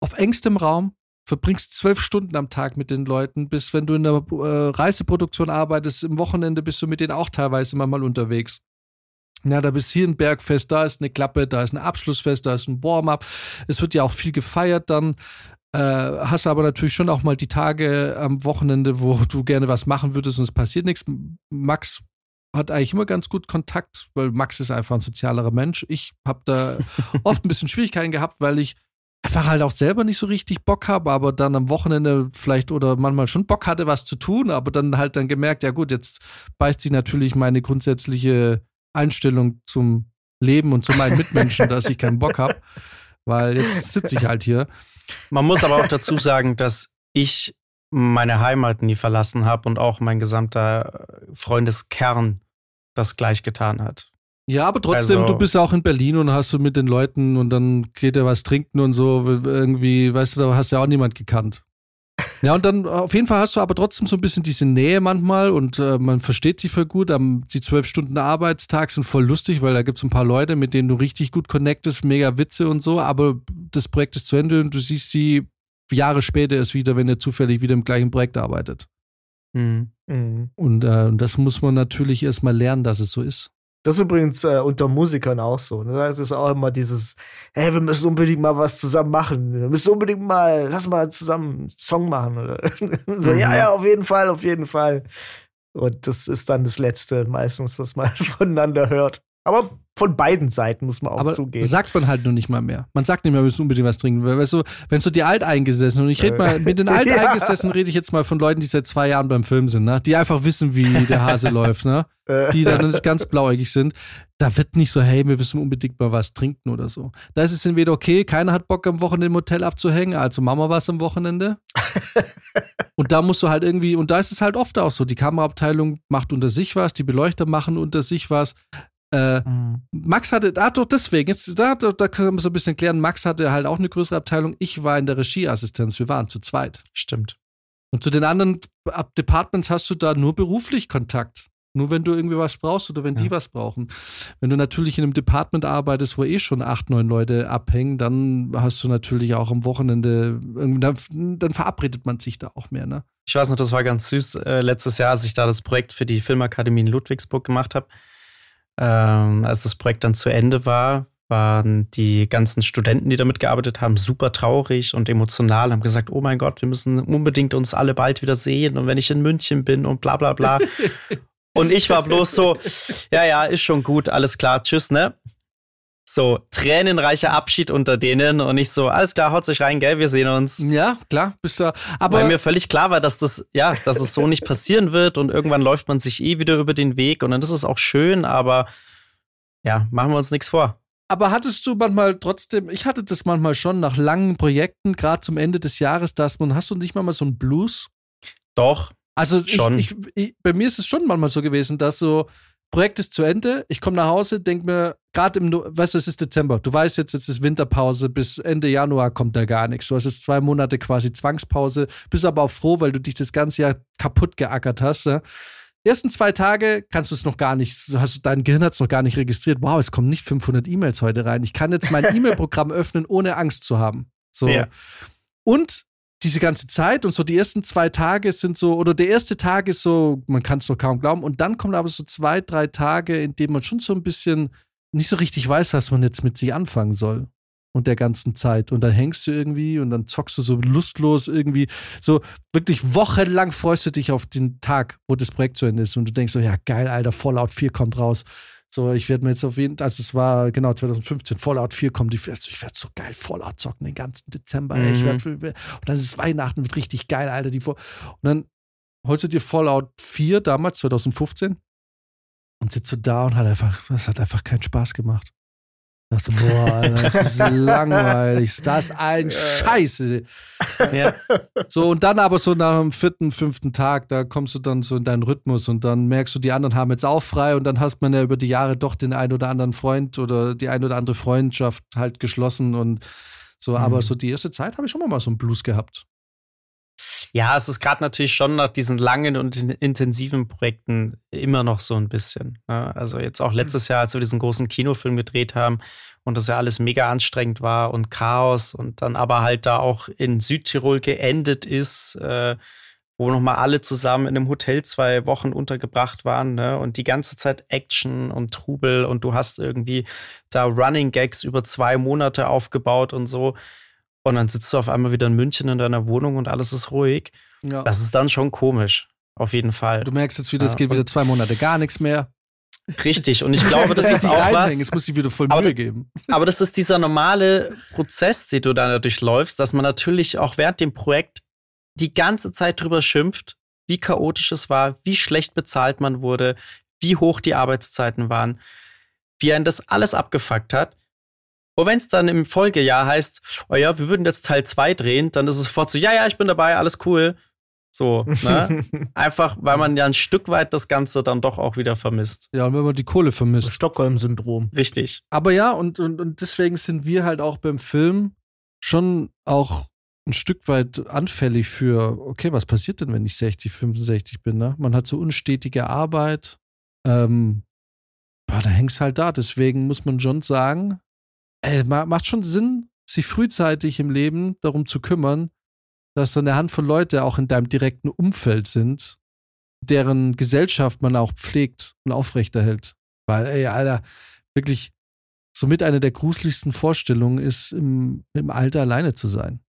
auf engstem Raum, verbringst zwölf Stunden am Tag mit den Leuten, bis wenn du in der äh, Reiseproduktion arbeitest, im Wochenende bist du mit denen auch teilweise immer mal unterwegs. Ja, da bist hier ein Bergfest, da ist eine Klappe, da ist ein Abschlussfest, da ist ein Warm-up. Es wird ja auch viel gefeiert dann. Äh, hast aber natürlich schon auch mal die Tage am Wochenende, wo du gerne was machen würdest und es passiert nichts. Max hat eigentlich immer ganz gut Kontakt, weil Max ist einfach ein sozialerer Mensch. Ich habe da oft ein bisschen Schwierigkeiten gehabt, weil ich einfach halt auch selber nicht so richtig Bock habe, aber dann am Wochenende vielleicht oder manchmal schon Bock hatte, was zu tun, aber dann halt dann gemerkt, ja gut, jetzt beißt sie natürlich meine grundsätzliche Einstellung zum Leben und zu meinen Mitmenschen, dass ich keinen Bock habe, weil jetzt sitze ich halt hier. Man muss aber auch dazu sagen, dass ich meine Heimat nie verlassen habe und auch mein gesamter Freundeskern das gleich getan hat. Ja, aber trotzdem, also, du bist ja auch in Berlin und hast du mit den Leuten und dann geht er was trinken und so. Irgendwie, weißt du, da hast du ja auch niemand gekannt. Ja, und dann auf jeden Fall hast du aber trotzdem so ein bisschen diese Nähe manchmal und äh, man versteht sich voll gut. Um, die zwölf Stunden Arbeitstag sind voll lustig, weil da gibt es ein paar Leute, mit denen du richtig gut connectest, mega Witze und so, aber das Projekt ist zu Ende und du siehst sie Jahre später erst wieder, wenn ihr zufällig wieder im gleichen Projekt arbeitet. Mhm. Mhm. Und äh, das muss man natürlich erstmal lernen, dass es so ist. Das ist übrigens äh, unter Musikern auch so. Ne? Das ist auch immer dieses, hey, wir müssen unbedingt mal was zusammen machen. Wir müssen unbedingt mal, lass mal zusammen einen Song machen. Oder so, mhm. ja, ja, auf jeden Fall, auf jeden Fall. Und das ist dann das Letzte meistens, was man voneinander hört. Aber von beiden Seiten muss man auch aber zugeben. Sagt man halt nur nicht mal mehr. Man sagt nicht mehr, wir müssen unbedingt was trinken. Weißt du, wenn so die Alteingesessenen, und ich rede mal, mit den Alteingesessenen rede ich jetzt mal von Leuten, die seit zwei Jahren beim Film sind, ne? die einfach wissen, wie der Hase läuft, ne? die dann ganz blauäugig sind. Da wird nicht so, hey, wir müssen unbedingt mal was trinken oder so. Da ist es entweder okay, keiner hat Bock am Wochenende im Hotel abzuhängen, also Mama was am Wochenende. und da musst du halt irgendwie, und da ist es halt oft auch so, die Kameraabteilung macht unter sich was, die Beleuchter machen unter sich was. Äh, mhm. Max hatte, ah, doch deswegen, jetzt, da, da können wir so ein bisschen klären, Max hatte halt auch eine größere Abteilung. Ich war in der Regieassistenz, wir waren zu zweit. Stimmt. Und zu den anderen Departments hast du da nur beruflich Kontakt. Nur wenn du irgendwie was brauchst oder wenn ja. die was brauchen. Wenn du natürlich in einem Department arbeitest, wo eh schon acht, neun Leute abhängen, dann hast du natürlich auch am Wochenende, dann, dann verabredet man sich da auch mehr, ne? Ich weiß noch, das war ganz süß. Äh, letztes Jahr, als ich da das Projekt für die Filmakademie in Ludwigsburg gemacht habe, ähm, als das Projekt dann zu Ende war, waren die ganzen Studenten, die damit gearbeitet haben, super traurig und emotional, haben gesagt, oh mein Gott, wir müssen unbedingt uns alle bald wieder sehen und wenn ich in München bin und bla bla bla. und ich war bloß so, ja, ja, ist schon gut, alles klar, tschüss, ne? So tränenreicher Abschied unter denen und nicht so, alles klar, haut sich rein, gell, wir sehen uns. Ja, klar, bist du. Aber Weil mir völlig klar war, dass das, ja, dass es so nicht passieren wird und irgendwann läuft man sich eh wieder über den Weg und dann ist es auch schön, aber ja, machen wir uns nichts vor. Aber hattest du manchmal trotzdem, ich hatte das manchmal schon nach langen Projekten, gerade zum Ende des Jahres, dass man, hast du nicht manchmal so einen Blues? Doch. Also schon. Ich, ich, ich, bei mir ist es schon manchmal so gewesen, dass so, Projekt ist zu Ende, ich komme nach Hause, denke mir, gerade im, weißt du, es ist Dezember, du weißt jetzt, jetzt ist Winterpause, bis Ende Januar kommt da gar nichts. Du hast jetzt zwei Monate quasi Zwangspause, bist aber auch froh, weil du dich das ganze Jahr kaputt geackert hast. Ne? Die ersten zwei Tage kannst du es noch gar nicht, hast, dein Gehirn hat es noch gar nicht registriert. Wow, es kommen nicht 500 E-Mails heute rein. Ich kann jetzt mein E-Mail-Programm öffnen, ohne Angst zu haben. So. Ja. Und diese ganze Zeit und so die ersten zwei Tage sind so, oder der erste Tag ist so, man kann es noch kaum glauben. Und dann kommen aber so zwei, drei Tage, in denen man schon so ein bisschen nicht so richtig weiß, was man jetzt mit sich anfangen soll. Und der ganzen Zeit. Und dann hängst du irgendwie und dann zockst du so lustlos irgendwie. So wirklich wochenlang freust du dich auf den Tag, wo das Projekt zu Ende ist. Und du denkst so, ja, geil, Alter, Fallout 4 kommt raus. So, ich werde mir jetzt auf jeden Fall, also es war genau 2015, Fallout 4 kommt, ich werde so geil Fallout zocken den ganzen Dezember. Mhm. Ich werd, und dann ist Weihnachten, wird richtig geil, Alter. Die und dann holst du dir Fallout 4 damals, 2015, und sitzt du da und hat einfach, das hat einfach keinen Spaß gemacht. Da dachte, boah, das ist langweilig. Das ist ein Scheiße. Ja. So, und dann aber so nach dem vierten, fünften Tag, da kommst du dann so in deinen Rhythmus und dann merkst du, die anderen haben jetzt auch frei und dann hast man ja über die Jahre doch den einen oder anderen Freund oder die ein oder andere Freundschaft halt geschlossen und so. Mhm. Aber so die erste Zeit habe ich schon mal so einen Blues gehabt. Ja, es ist gerade natürlich schon nach diesen langen und intensiven Projekten immer noch so ein bisschen. Ne? Also jetzt auch letztes Jahr, als wir diesen großen Kinofilm gedreht haben und das ja alles mega anstrengend war und Chaos und dann aber halt da auch in Südtirol geendet ist, äh, wo nochmal alle zusammen in einem Hotel zwei Wochen untergebracht waren ne? und die ganze Zeit Action und Trubel und du hast irgendwie da Running Gags über zwei Monate aufgebaut und so. Und dann sitzt du auf einmal wieder in München in deiner Wohnung und alles ist ruhig. Ja. Das ist dann schon komisch. Auf jeden Fall. Du merkst jetzt wieder, ja, es geht wieder zwei Monate gar nichts mehr. Richtig, und ich glaube, das ist auch was. Es muss sich wieder voll Mühe geben. Aber das ist dieser normale Prozess, den du da durchläufst, dass man natürlich auch während dem Projekt die ganze Zeit drüber schimpft, wie chaotisch es war, wie schlecht bezahlt man wurde, wie hoch die Arbeitszeiten waren, wie einen das alles abgefuckt hat. Und wenn es dann im Folgejahr heißt, oh ja, wir würden jetzt Teil 2 drehen, dann ist es sofort so, ja, ja, ich bin dabei, alles cool. So, ne? Einfach, weil man ja ein Stück weit das Ganze dann doch auch wieder vermisst. Ja, und wenn man die Kohle vermisst. Stockholm-Syndrom. Richtig. Aber ja, und, und, und deswegen sind wir halt auch beim Film schon auch ein Stück weit anfällig für, okay, was passiert denn, wenn ich 60, 65 bin, ne? Man hat so unstetige Arbeit. Ähm, boah, da hängst halt da. Deswegen muss man schon sagen, ey, macht schon Sinn, sich frühzeitig im Leben darum zu kümmern, dass da eine Handvoll Leute auch in deinem direkten Umfeld sind, deren Gesellschaft man auch pflegt und aufrechterhält. Weil, ey, Alter, wirklich somit eine der gruseligsten Vorstellungen ist, im, im Alter alleine zu sein.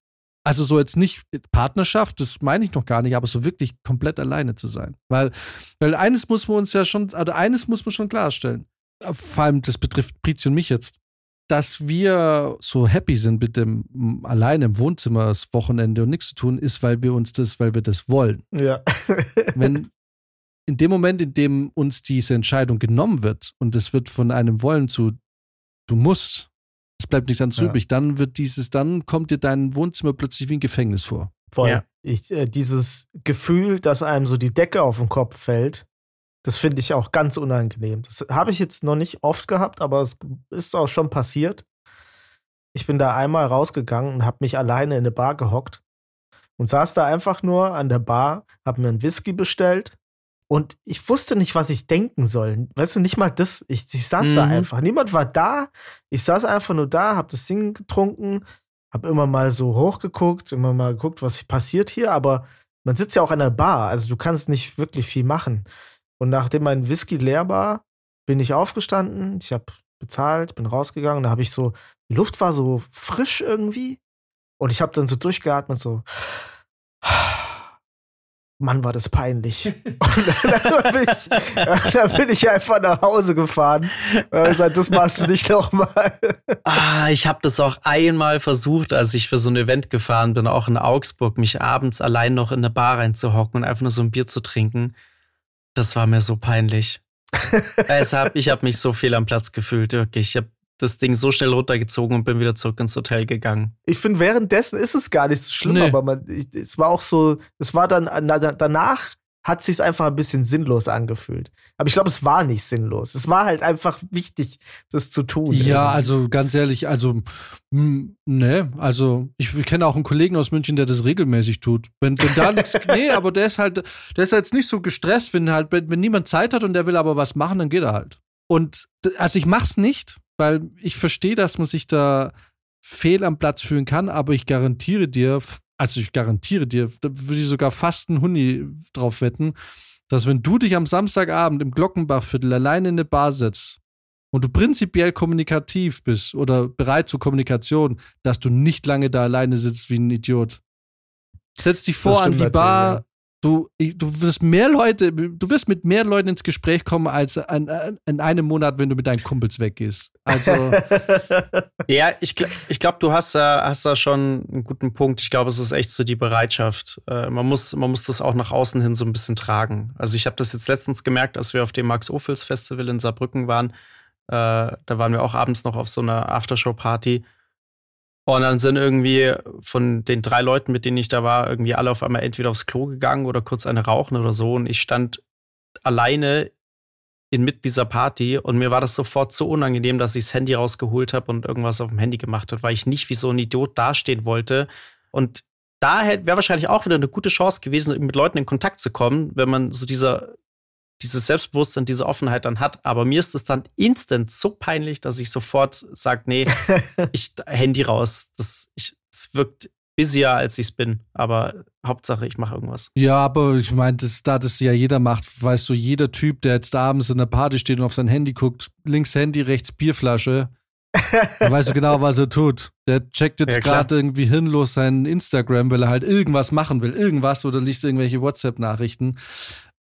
Also so jetzt nicht Partnerschaft, das meine ich noch gar nicht, aber so wirklich komplett alleine zu sein. Weil, weil eines muss man uns ja schon, also eines muss man schon klarstellen. Vor allem, das betrifft Brizi und mich jetzt dass wir so happy sind mit dem allein im Wohnzimmer das Wochenende und nichts zu tun, ist, weil wir uns das, weil wir das wollen. Ja. Wenn in dem Moment, in dem uns diese Entscheidung genommen wird und es wird von einem Wollen zu du musst, es bleibt nichts anderes ja. übrig, dann wird dieses, dann kommt dir dein Wohnzimmer plötzlich wie ein Gefängnis vor. Voll. Ja. Ich, äh, dieses Gefühl, dass einem so die Decke auf den Kopf fällt, das finde ich auch ganz unangenehm. Das habe ich jetzt noch nicht oft gehabt, aber es ist auch schon passiert. Ich bin da einmal rausgegangen und habe mich alleine in eine Bar gehockt und saß da einfach nur an der Bar, habe mir einen Whisky bestellt und ich wusste nicht, was ich denken soll. Weißt du, nicht mal das. Ich, ich saß mhm. da einfach. Niemand war da. Ich saß einfach nur da, habe das Ding getrunken, habe immer mal so hochgeguckt, immer mal geguckt, was passiert hier. Aber man sitzt ja auch an der Bar, also du kannst nicht wirklich viel machen. Und nachdem mein Whisky leer war, bin ich aufgestanden, ich habe bezahlt, bin rausgegangen, da habe ich so, die Luft war so frisch irgendwie und ich habe dann so durchgeatmet, so. Mann, war das peinlich. Und dann bin, ich, dann bin ich einfach nach Hause gefahren und gesagt, das machst du nicht nochmal. Ah, ich habe das auch einmal versucht, als ich für so ein Event gefahren bin, auch in Augsburg, mich abends allein noch in eine Bar reinzuhocken und einfach nur so ein Bier zu trinken. Das war mir so peinlich. hab, ich habe mich so viel am Platz gefühlt, wirklich. Ich habe das Ding so schnell runtergezogen und bin wieder zurück ins Hotel gegangen. Ich finde, währenddessen ist es gar nicht so schlimm, nee. aber man, es war auch so, es war dann na, danach hat sich einfach ein bisschen sinnlos angefühlt. Aber ich glaube, es war nicht sinnlos. Es war halt einfach wichtig, das zu tun. Ja, irgendwie. also ganz ehrlich, also ne, also ich, ich kenne auch einen Kollegen aus München, der das regelmäßig tut. Wenn, wenn da nichts, nee, aber der ist halt, der ist jetzt nicht so gestresst, wenn halt, wenn, wenn niemand Zeit hat und der will aber was machen, dann geht er halt. Und also ich mach's nicht, weil ich verstehe, dass man sich da fehl am Platz fühlen kann, aber ich garantiere dir, also ich garantiere dir, da würde ich sogar fast einen Huni drauf wetten, dass wenn du dich am Samstagabend im Glockenbachviertel alleine in eine Bar setzt und du prinzipiell kommunikativ bist oder bereit zur Kommunikation, dass du nicht lange da alleine sitzt wie ein Idiot. Setz dich vor an die Bar, Du, du wirst mehr Leute, du wirst mit mehr Leuten ins Gespräch kommen als an, an, in einem Monat, wenn du mit deinen Kumpels weggehst. Also. ja, ich, ich glaube, du hast da, hast da schon einen guten Punkt. Ich glaube, es ist echt so die Bereitschaft. Äh, man, muss, man muss das auch nach außen hin so ein bisschen tragen. Also, ich habe das jetzt letztens gemerkt, als wir auf dem Max-Ophüls Festival in Saarbrücken waren. Äh, da waren wir auch abends noch auf so einer Aftershow-Party. Und dann sind irgendwie von den drei Leuten, mit denen ich da war, irgendwie alle auf einmal entweder aufs Klo gegangen oder kurz eine rauchen oder so. Und ich stand alleine inmitten dieser Party und mir war das sofort so unangenehm, dass ich das Handy rausgeholt habe und irgendwas auf dem Handy gemacht habe, weil ich nicht wie so ein Idiot dastehen wollte. Und da wäre wahrscheinlich auch wieder eine gute Chance gewesen, mit Leuten in Kontakt zu kommen, wenn man so dieser dieses Selbstbewusstsein, diese Offenheit dann hat. Aber mir ist es dann instant so peinlich, dass ich sofort sage, nee, ich Handy raus. Das, ich, es wirkt busier, als ich es bin. Aber Hauptsache, ich mache irgendwas. Ja, aber ich meine, das, da das ja jeder macht, weißt du, jeder Typ, der jetzt abends in der Party steht und auf sein Handy guckt, links Handy, rechts Bierflasche, dann weißt du genau, was er tut. Der checkt jetzt ja, gerade irgendwie hinlos sein Instagram, weil er halt irgendwas machen will, irgendwas oder liest irgendwelche WhatsApp-Nachrichten.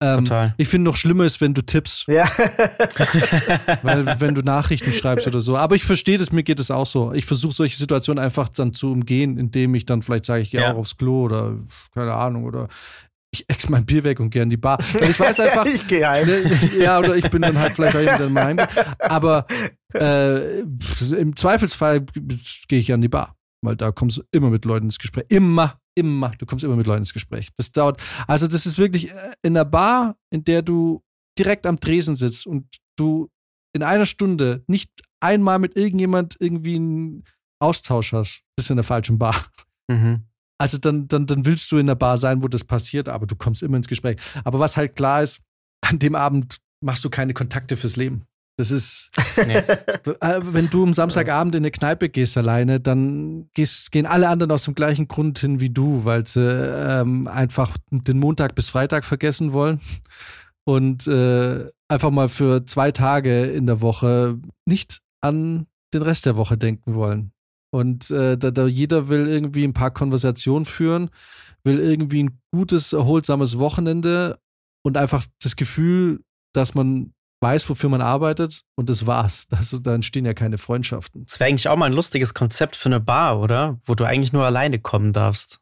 Ähm, Total. Ich finde noch schlimmer ist, wenn du tippst. Ja. Weil wenn du Nachrichten schreibst oder so. Aber ich verstehe das, mir geht es auch so. Ich versuche solche Situationen einfach dann zu umgehen, indem ich dann vielleicht sage, ich gehe ja. auch aufs Klo oder keine Ahnung oder ich ex mein Bier weg und gehe in die Bar. Ich weiß einfach. ich gehe heim. Ne, ja, oder ich bin dann halt vielleicht auch dann mal heim. Aber äh, im Zweifelsfall gehe ich an die Bar. Weil da kommst du immer mit Leuten ins Gespräch. Immer immer, du kommst immer mit Leuten ins Gespräch. Das dauert, also das ist wirklich äh, in einer Bar, in der du direkt am Tresen sitzt und du in einer Stunde nicht einmal mit irgendjemand irgendwie einen Austausch hast, bist in der falschen Bar. Mhm. Also dann, dann, dann willst du in der Bar sein, wo das passiert, aber du kommst immer ins Gespräch. Aber was halt klar ist, an dem Abend machst du keine Kontakte fürs Leben. Das ist, nee. Äh, wenn du am Samstagabend in eine Kneipe gehst alleine, dann gehst, gehen alle anderen aus dem gleichen Grund hin wie du, weil sie ähm, einfach den Montag bis Freitag vergessen wollen und äh, einfach mal für zwei Tage in der Woche nicht an den Rest der Woche denken wollen. Und äh, da, da jeder will irgendwie ein paar Konversationen führen, will irgendwie ein gutes, erholsames Wochenende und einfach das Gefühl, dass man weiß, wofür man arbeitet und das war's. Also, da entstehen ja keine Freundschaften. Das wäre eigentlich auch mal ein lustiges Konzept für eine Bar, oder? Wo du eigentlich nur alleine kommen darfst.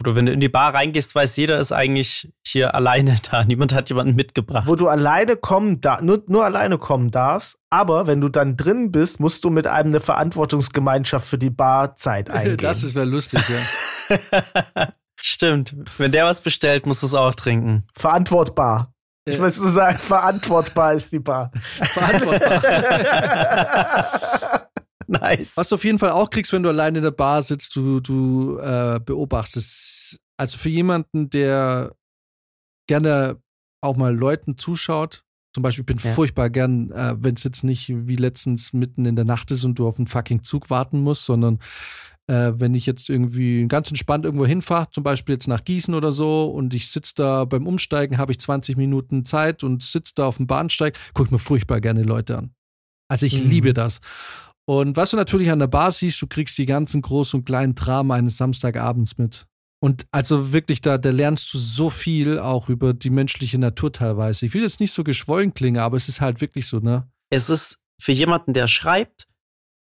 Oder wenn du in die Bar reingehst, weiß jeder ist eigentlich hier alleine da. Niemand hat jemanden mitgebracht. Wo du alleine kommen da nur, nur alleine kommen darfst, aber wenn du dann drin bist, musst du mit einem eine Verantwortungsgemeinschaft für die Barzeit eingehen. Das wäre lustig, ja. Stimmt. Wenn der was bestellt, musst du es auch trinken. Verantwortbar. Ich muss so sagen, verantwortbar ist die Bar. Verantwortbar. nice. Was du auf jeden Fall auch kriegst, wenn du alleine in der Bar sitzt, du, du äh, beobachtest. Also für jemanden, der gerne auch mal Leuten zuschaut, zum Beispiel, ich bin ja. furchtbar gern, äh, wenn es jetzt nicht wie letztens mitten in der Nacht ist und du auf einen fucking Zug warten musst, sondern äh, wenn ich jetzt irgendwie ganz entspannt irgendwo hinfahre, zum Beispiel jetzt nach Gießen oder so, und ich sitze da beim Umsteigen, habe ich 20 Minuten Zeit und sitze da auf dem Bahnsteig, gucke ich mir furchtbar gerne Leute an. Also ich mhm. liebe das. Und was du natürlich an der Bar siehst, du kriegst die ganzen großen und kleinen Dramen eines Samstagabends mit. Und also wirklich, da, da lernst du so viel auch über die menschliche Natur teilweise. Ich will jetzt nicht so geschwollen klingen, aber es ist halt wirklich so, ne? Es ist für jemanden, der schreibt,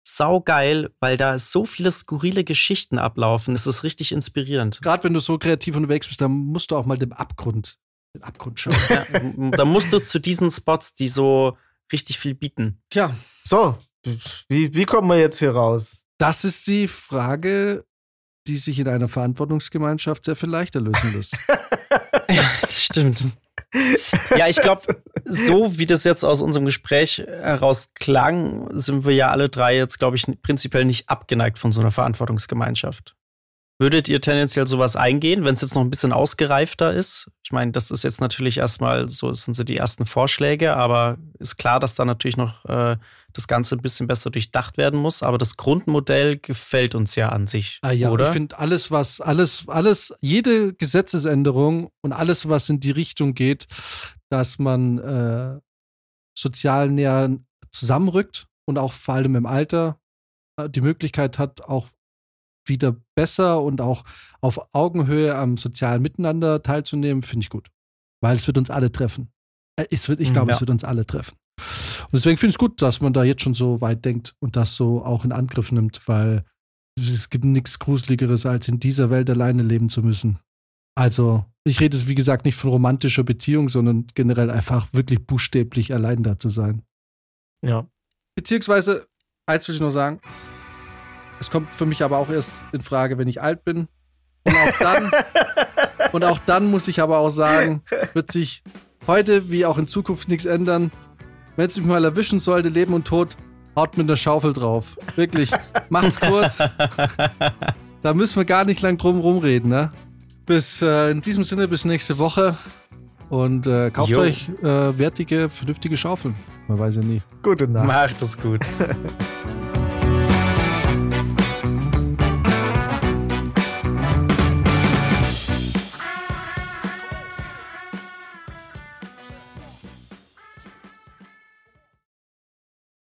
saugeil, weil da so viele skurrile Geschichten ablaufen. Es ist richtig inspirierend. Gerade wenn du so kreativ unterwegs bist, dann musst du auch mal dem Abgrund, den Abgrund schauen. Ja, da musst du zu diesen Spots, die so richtig viel bieten. Tja, so, wie, wie kommen wir jetzt hier raus? Das ist die Frage, die sich in einer Verantwortungsgemeinschaft sehr viel leichter lösen lässt. ja, das stimmt. Ja, ich glaube, so wie das jetzt aus unserem Gespräch heraus klang, sind wir ja alle drei jetzt, glaube ich, prinzipiell nicht abgeneigt von so einer Verantwortungsgemeinschaft. Würdet ihr tendenziell sowas eingehen, wenn es jetzt noch ein bisschen ausgereifter ist? Ich meine, das ist jetzt natürlich erstmal so, sind so die ersten Vorschläge, aber ist klar, dass da natürlich noch äh, das Ganze ein bisschen besser durchdacht werden muss. Aber das Grundmodell gefällt uns ja an sich. Ah ja, oder? ich finde alles, was, alles, alles, jede Gesetzesänderung und alles, was in die Richtung geht, dass man äh, sozial näher zusammenrückt und auch vor allem im Alter äh, die Möglichkeit hat, auch wieder besser und auch auf Augenhöhe am sozialen Miteinander teilzunehmen, finde ich gut. Weil es wird uns alle treffen. Äh, es wird, ich Mhm, glaube, ja. es wird uns alle treffen. Und deswegen finde ich es gut, dass man da jetzt schon so weit denkt und das so auch in Angriff nimmt, weil es gibt nichts Gruseligeres, als in dieser Welt alleine leben zu müssen. Also, ich rede es, wie gesagt, nicht von romantischer Beziehung, sondern generell einfach wirklich buchstäblich allein da zu sein. Ja. Beziehungsweise, eins will ich nur sagen, es kommt für mich aber auch erst in Frage, wenn ich alt bin. Und auch dann, und auch dann muss ich aber auch sagen, wird sich heute wie auch in Zukunft nichts ändern. Wenn es mich mal erwischen sollte, Leben und Tod, haut mit einer Schaufel drauf. Wirklich, macht's kurz. Da müssen wir gar nicht lang drum rumreden, ne? Bis äh, in diesem Sinne, bis nächste Woche. Und äh, kauft Jo. euch äh, wertige, vernünftige Schaufeln. Man weiß ja nie. Gute Nacht. Macht es gut.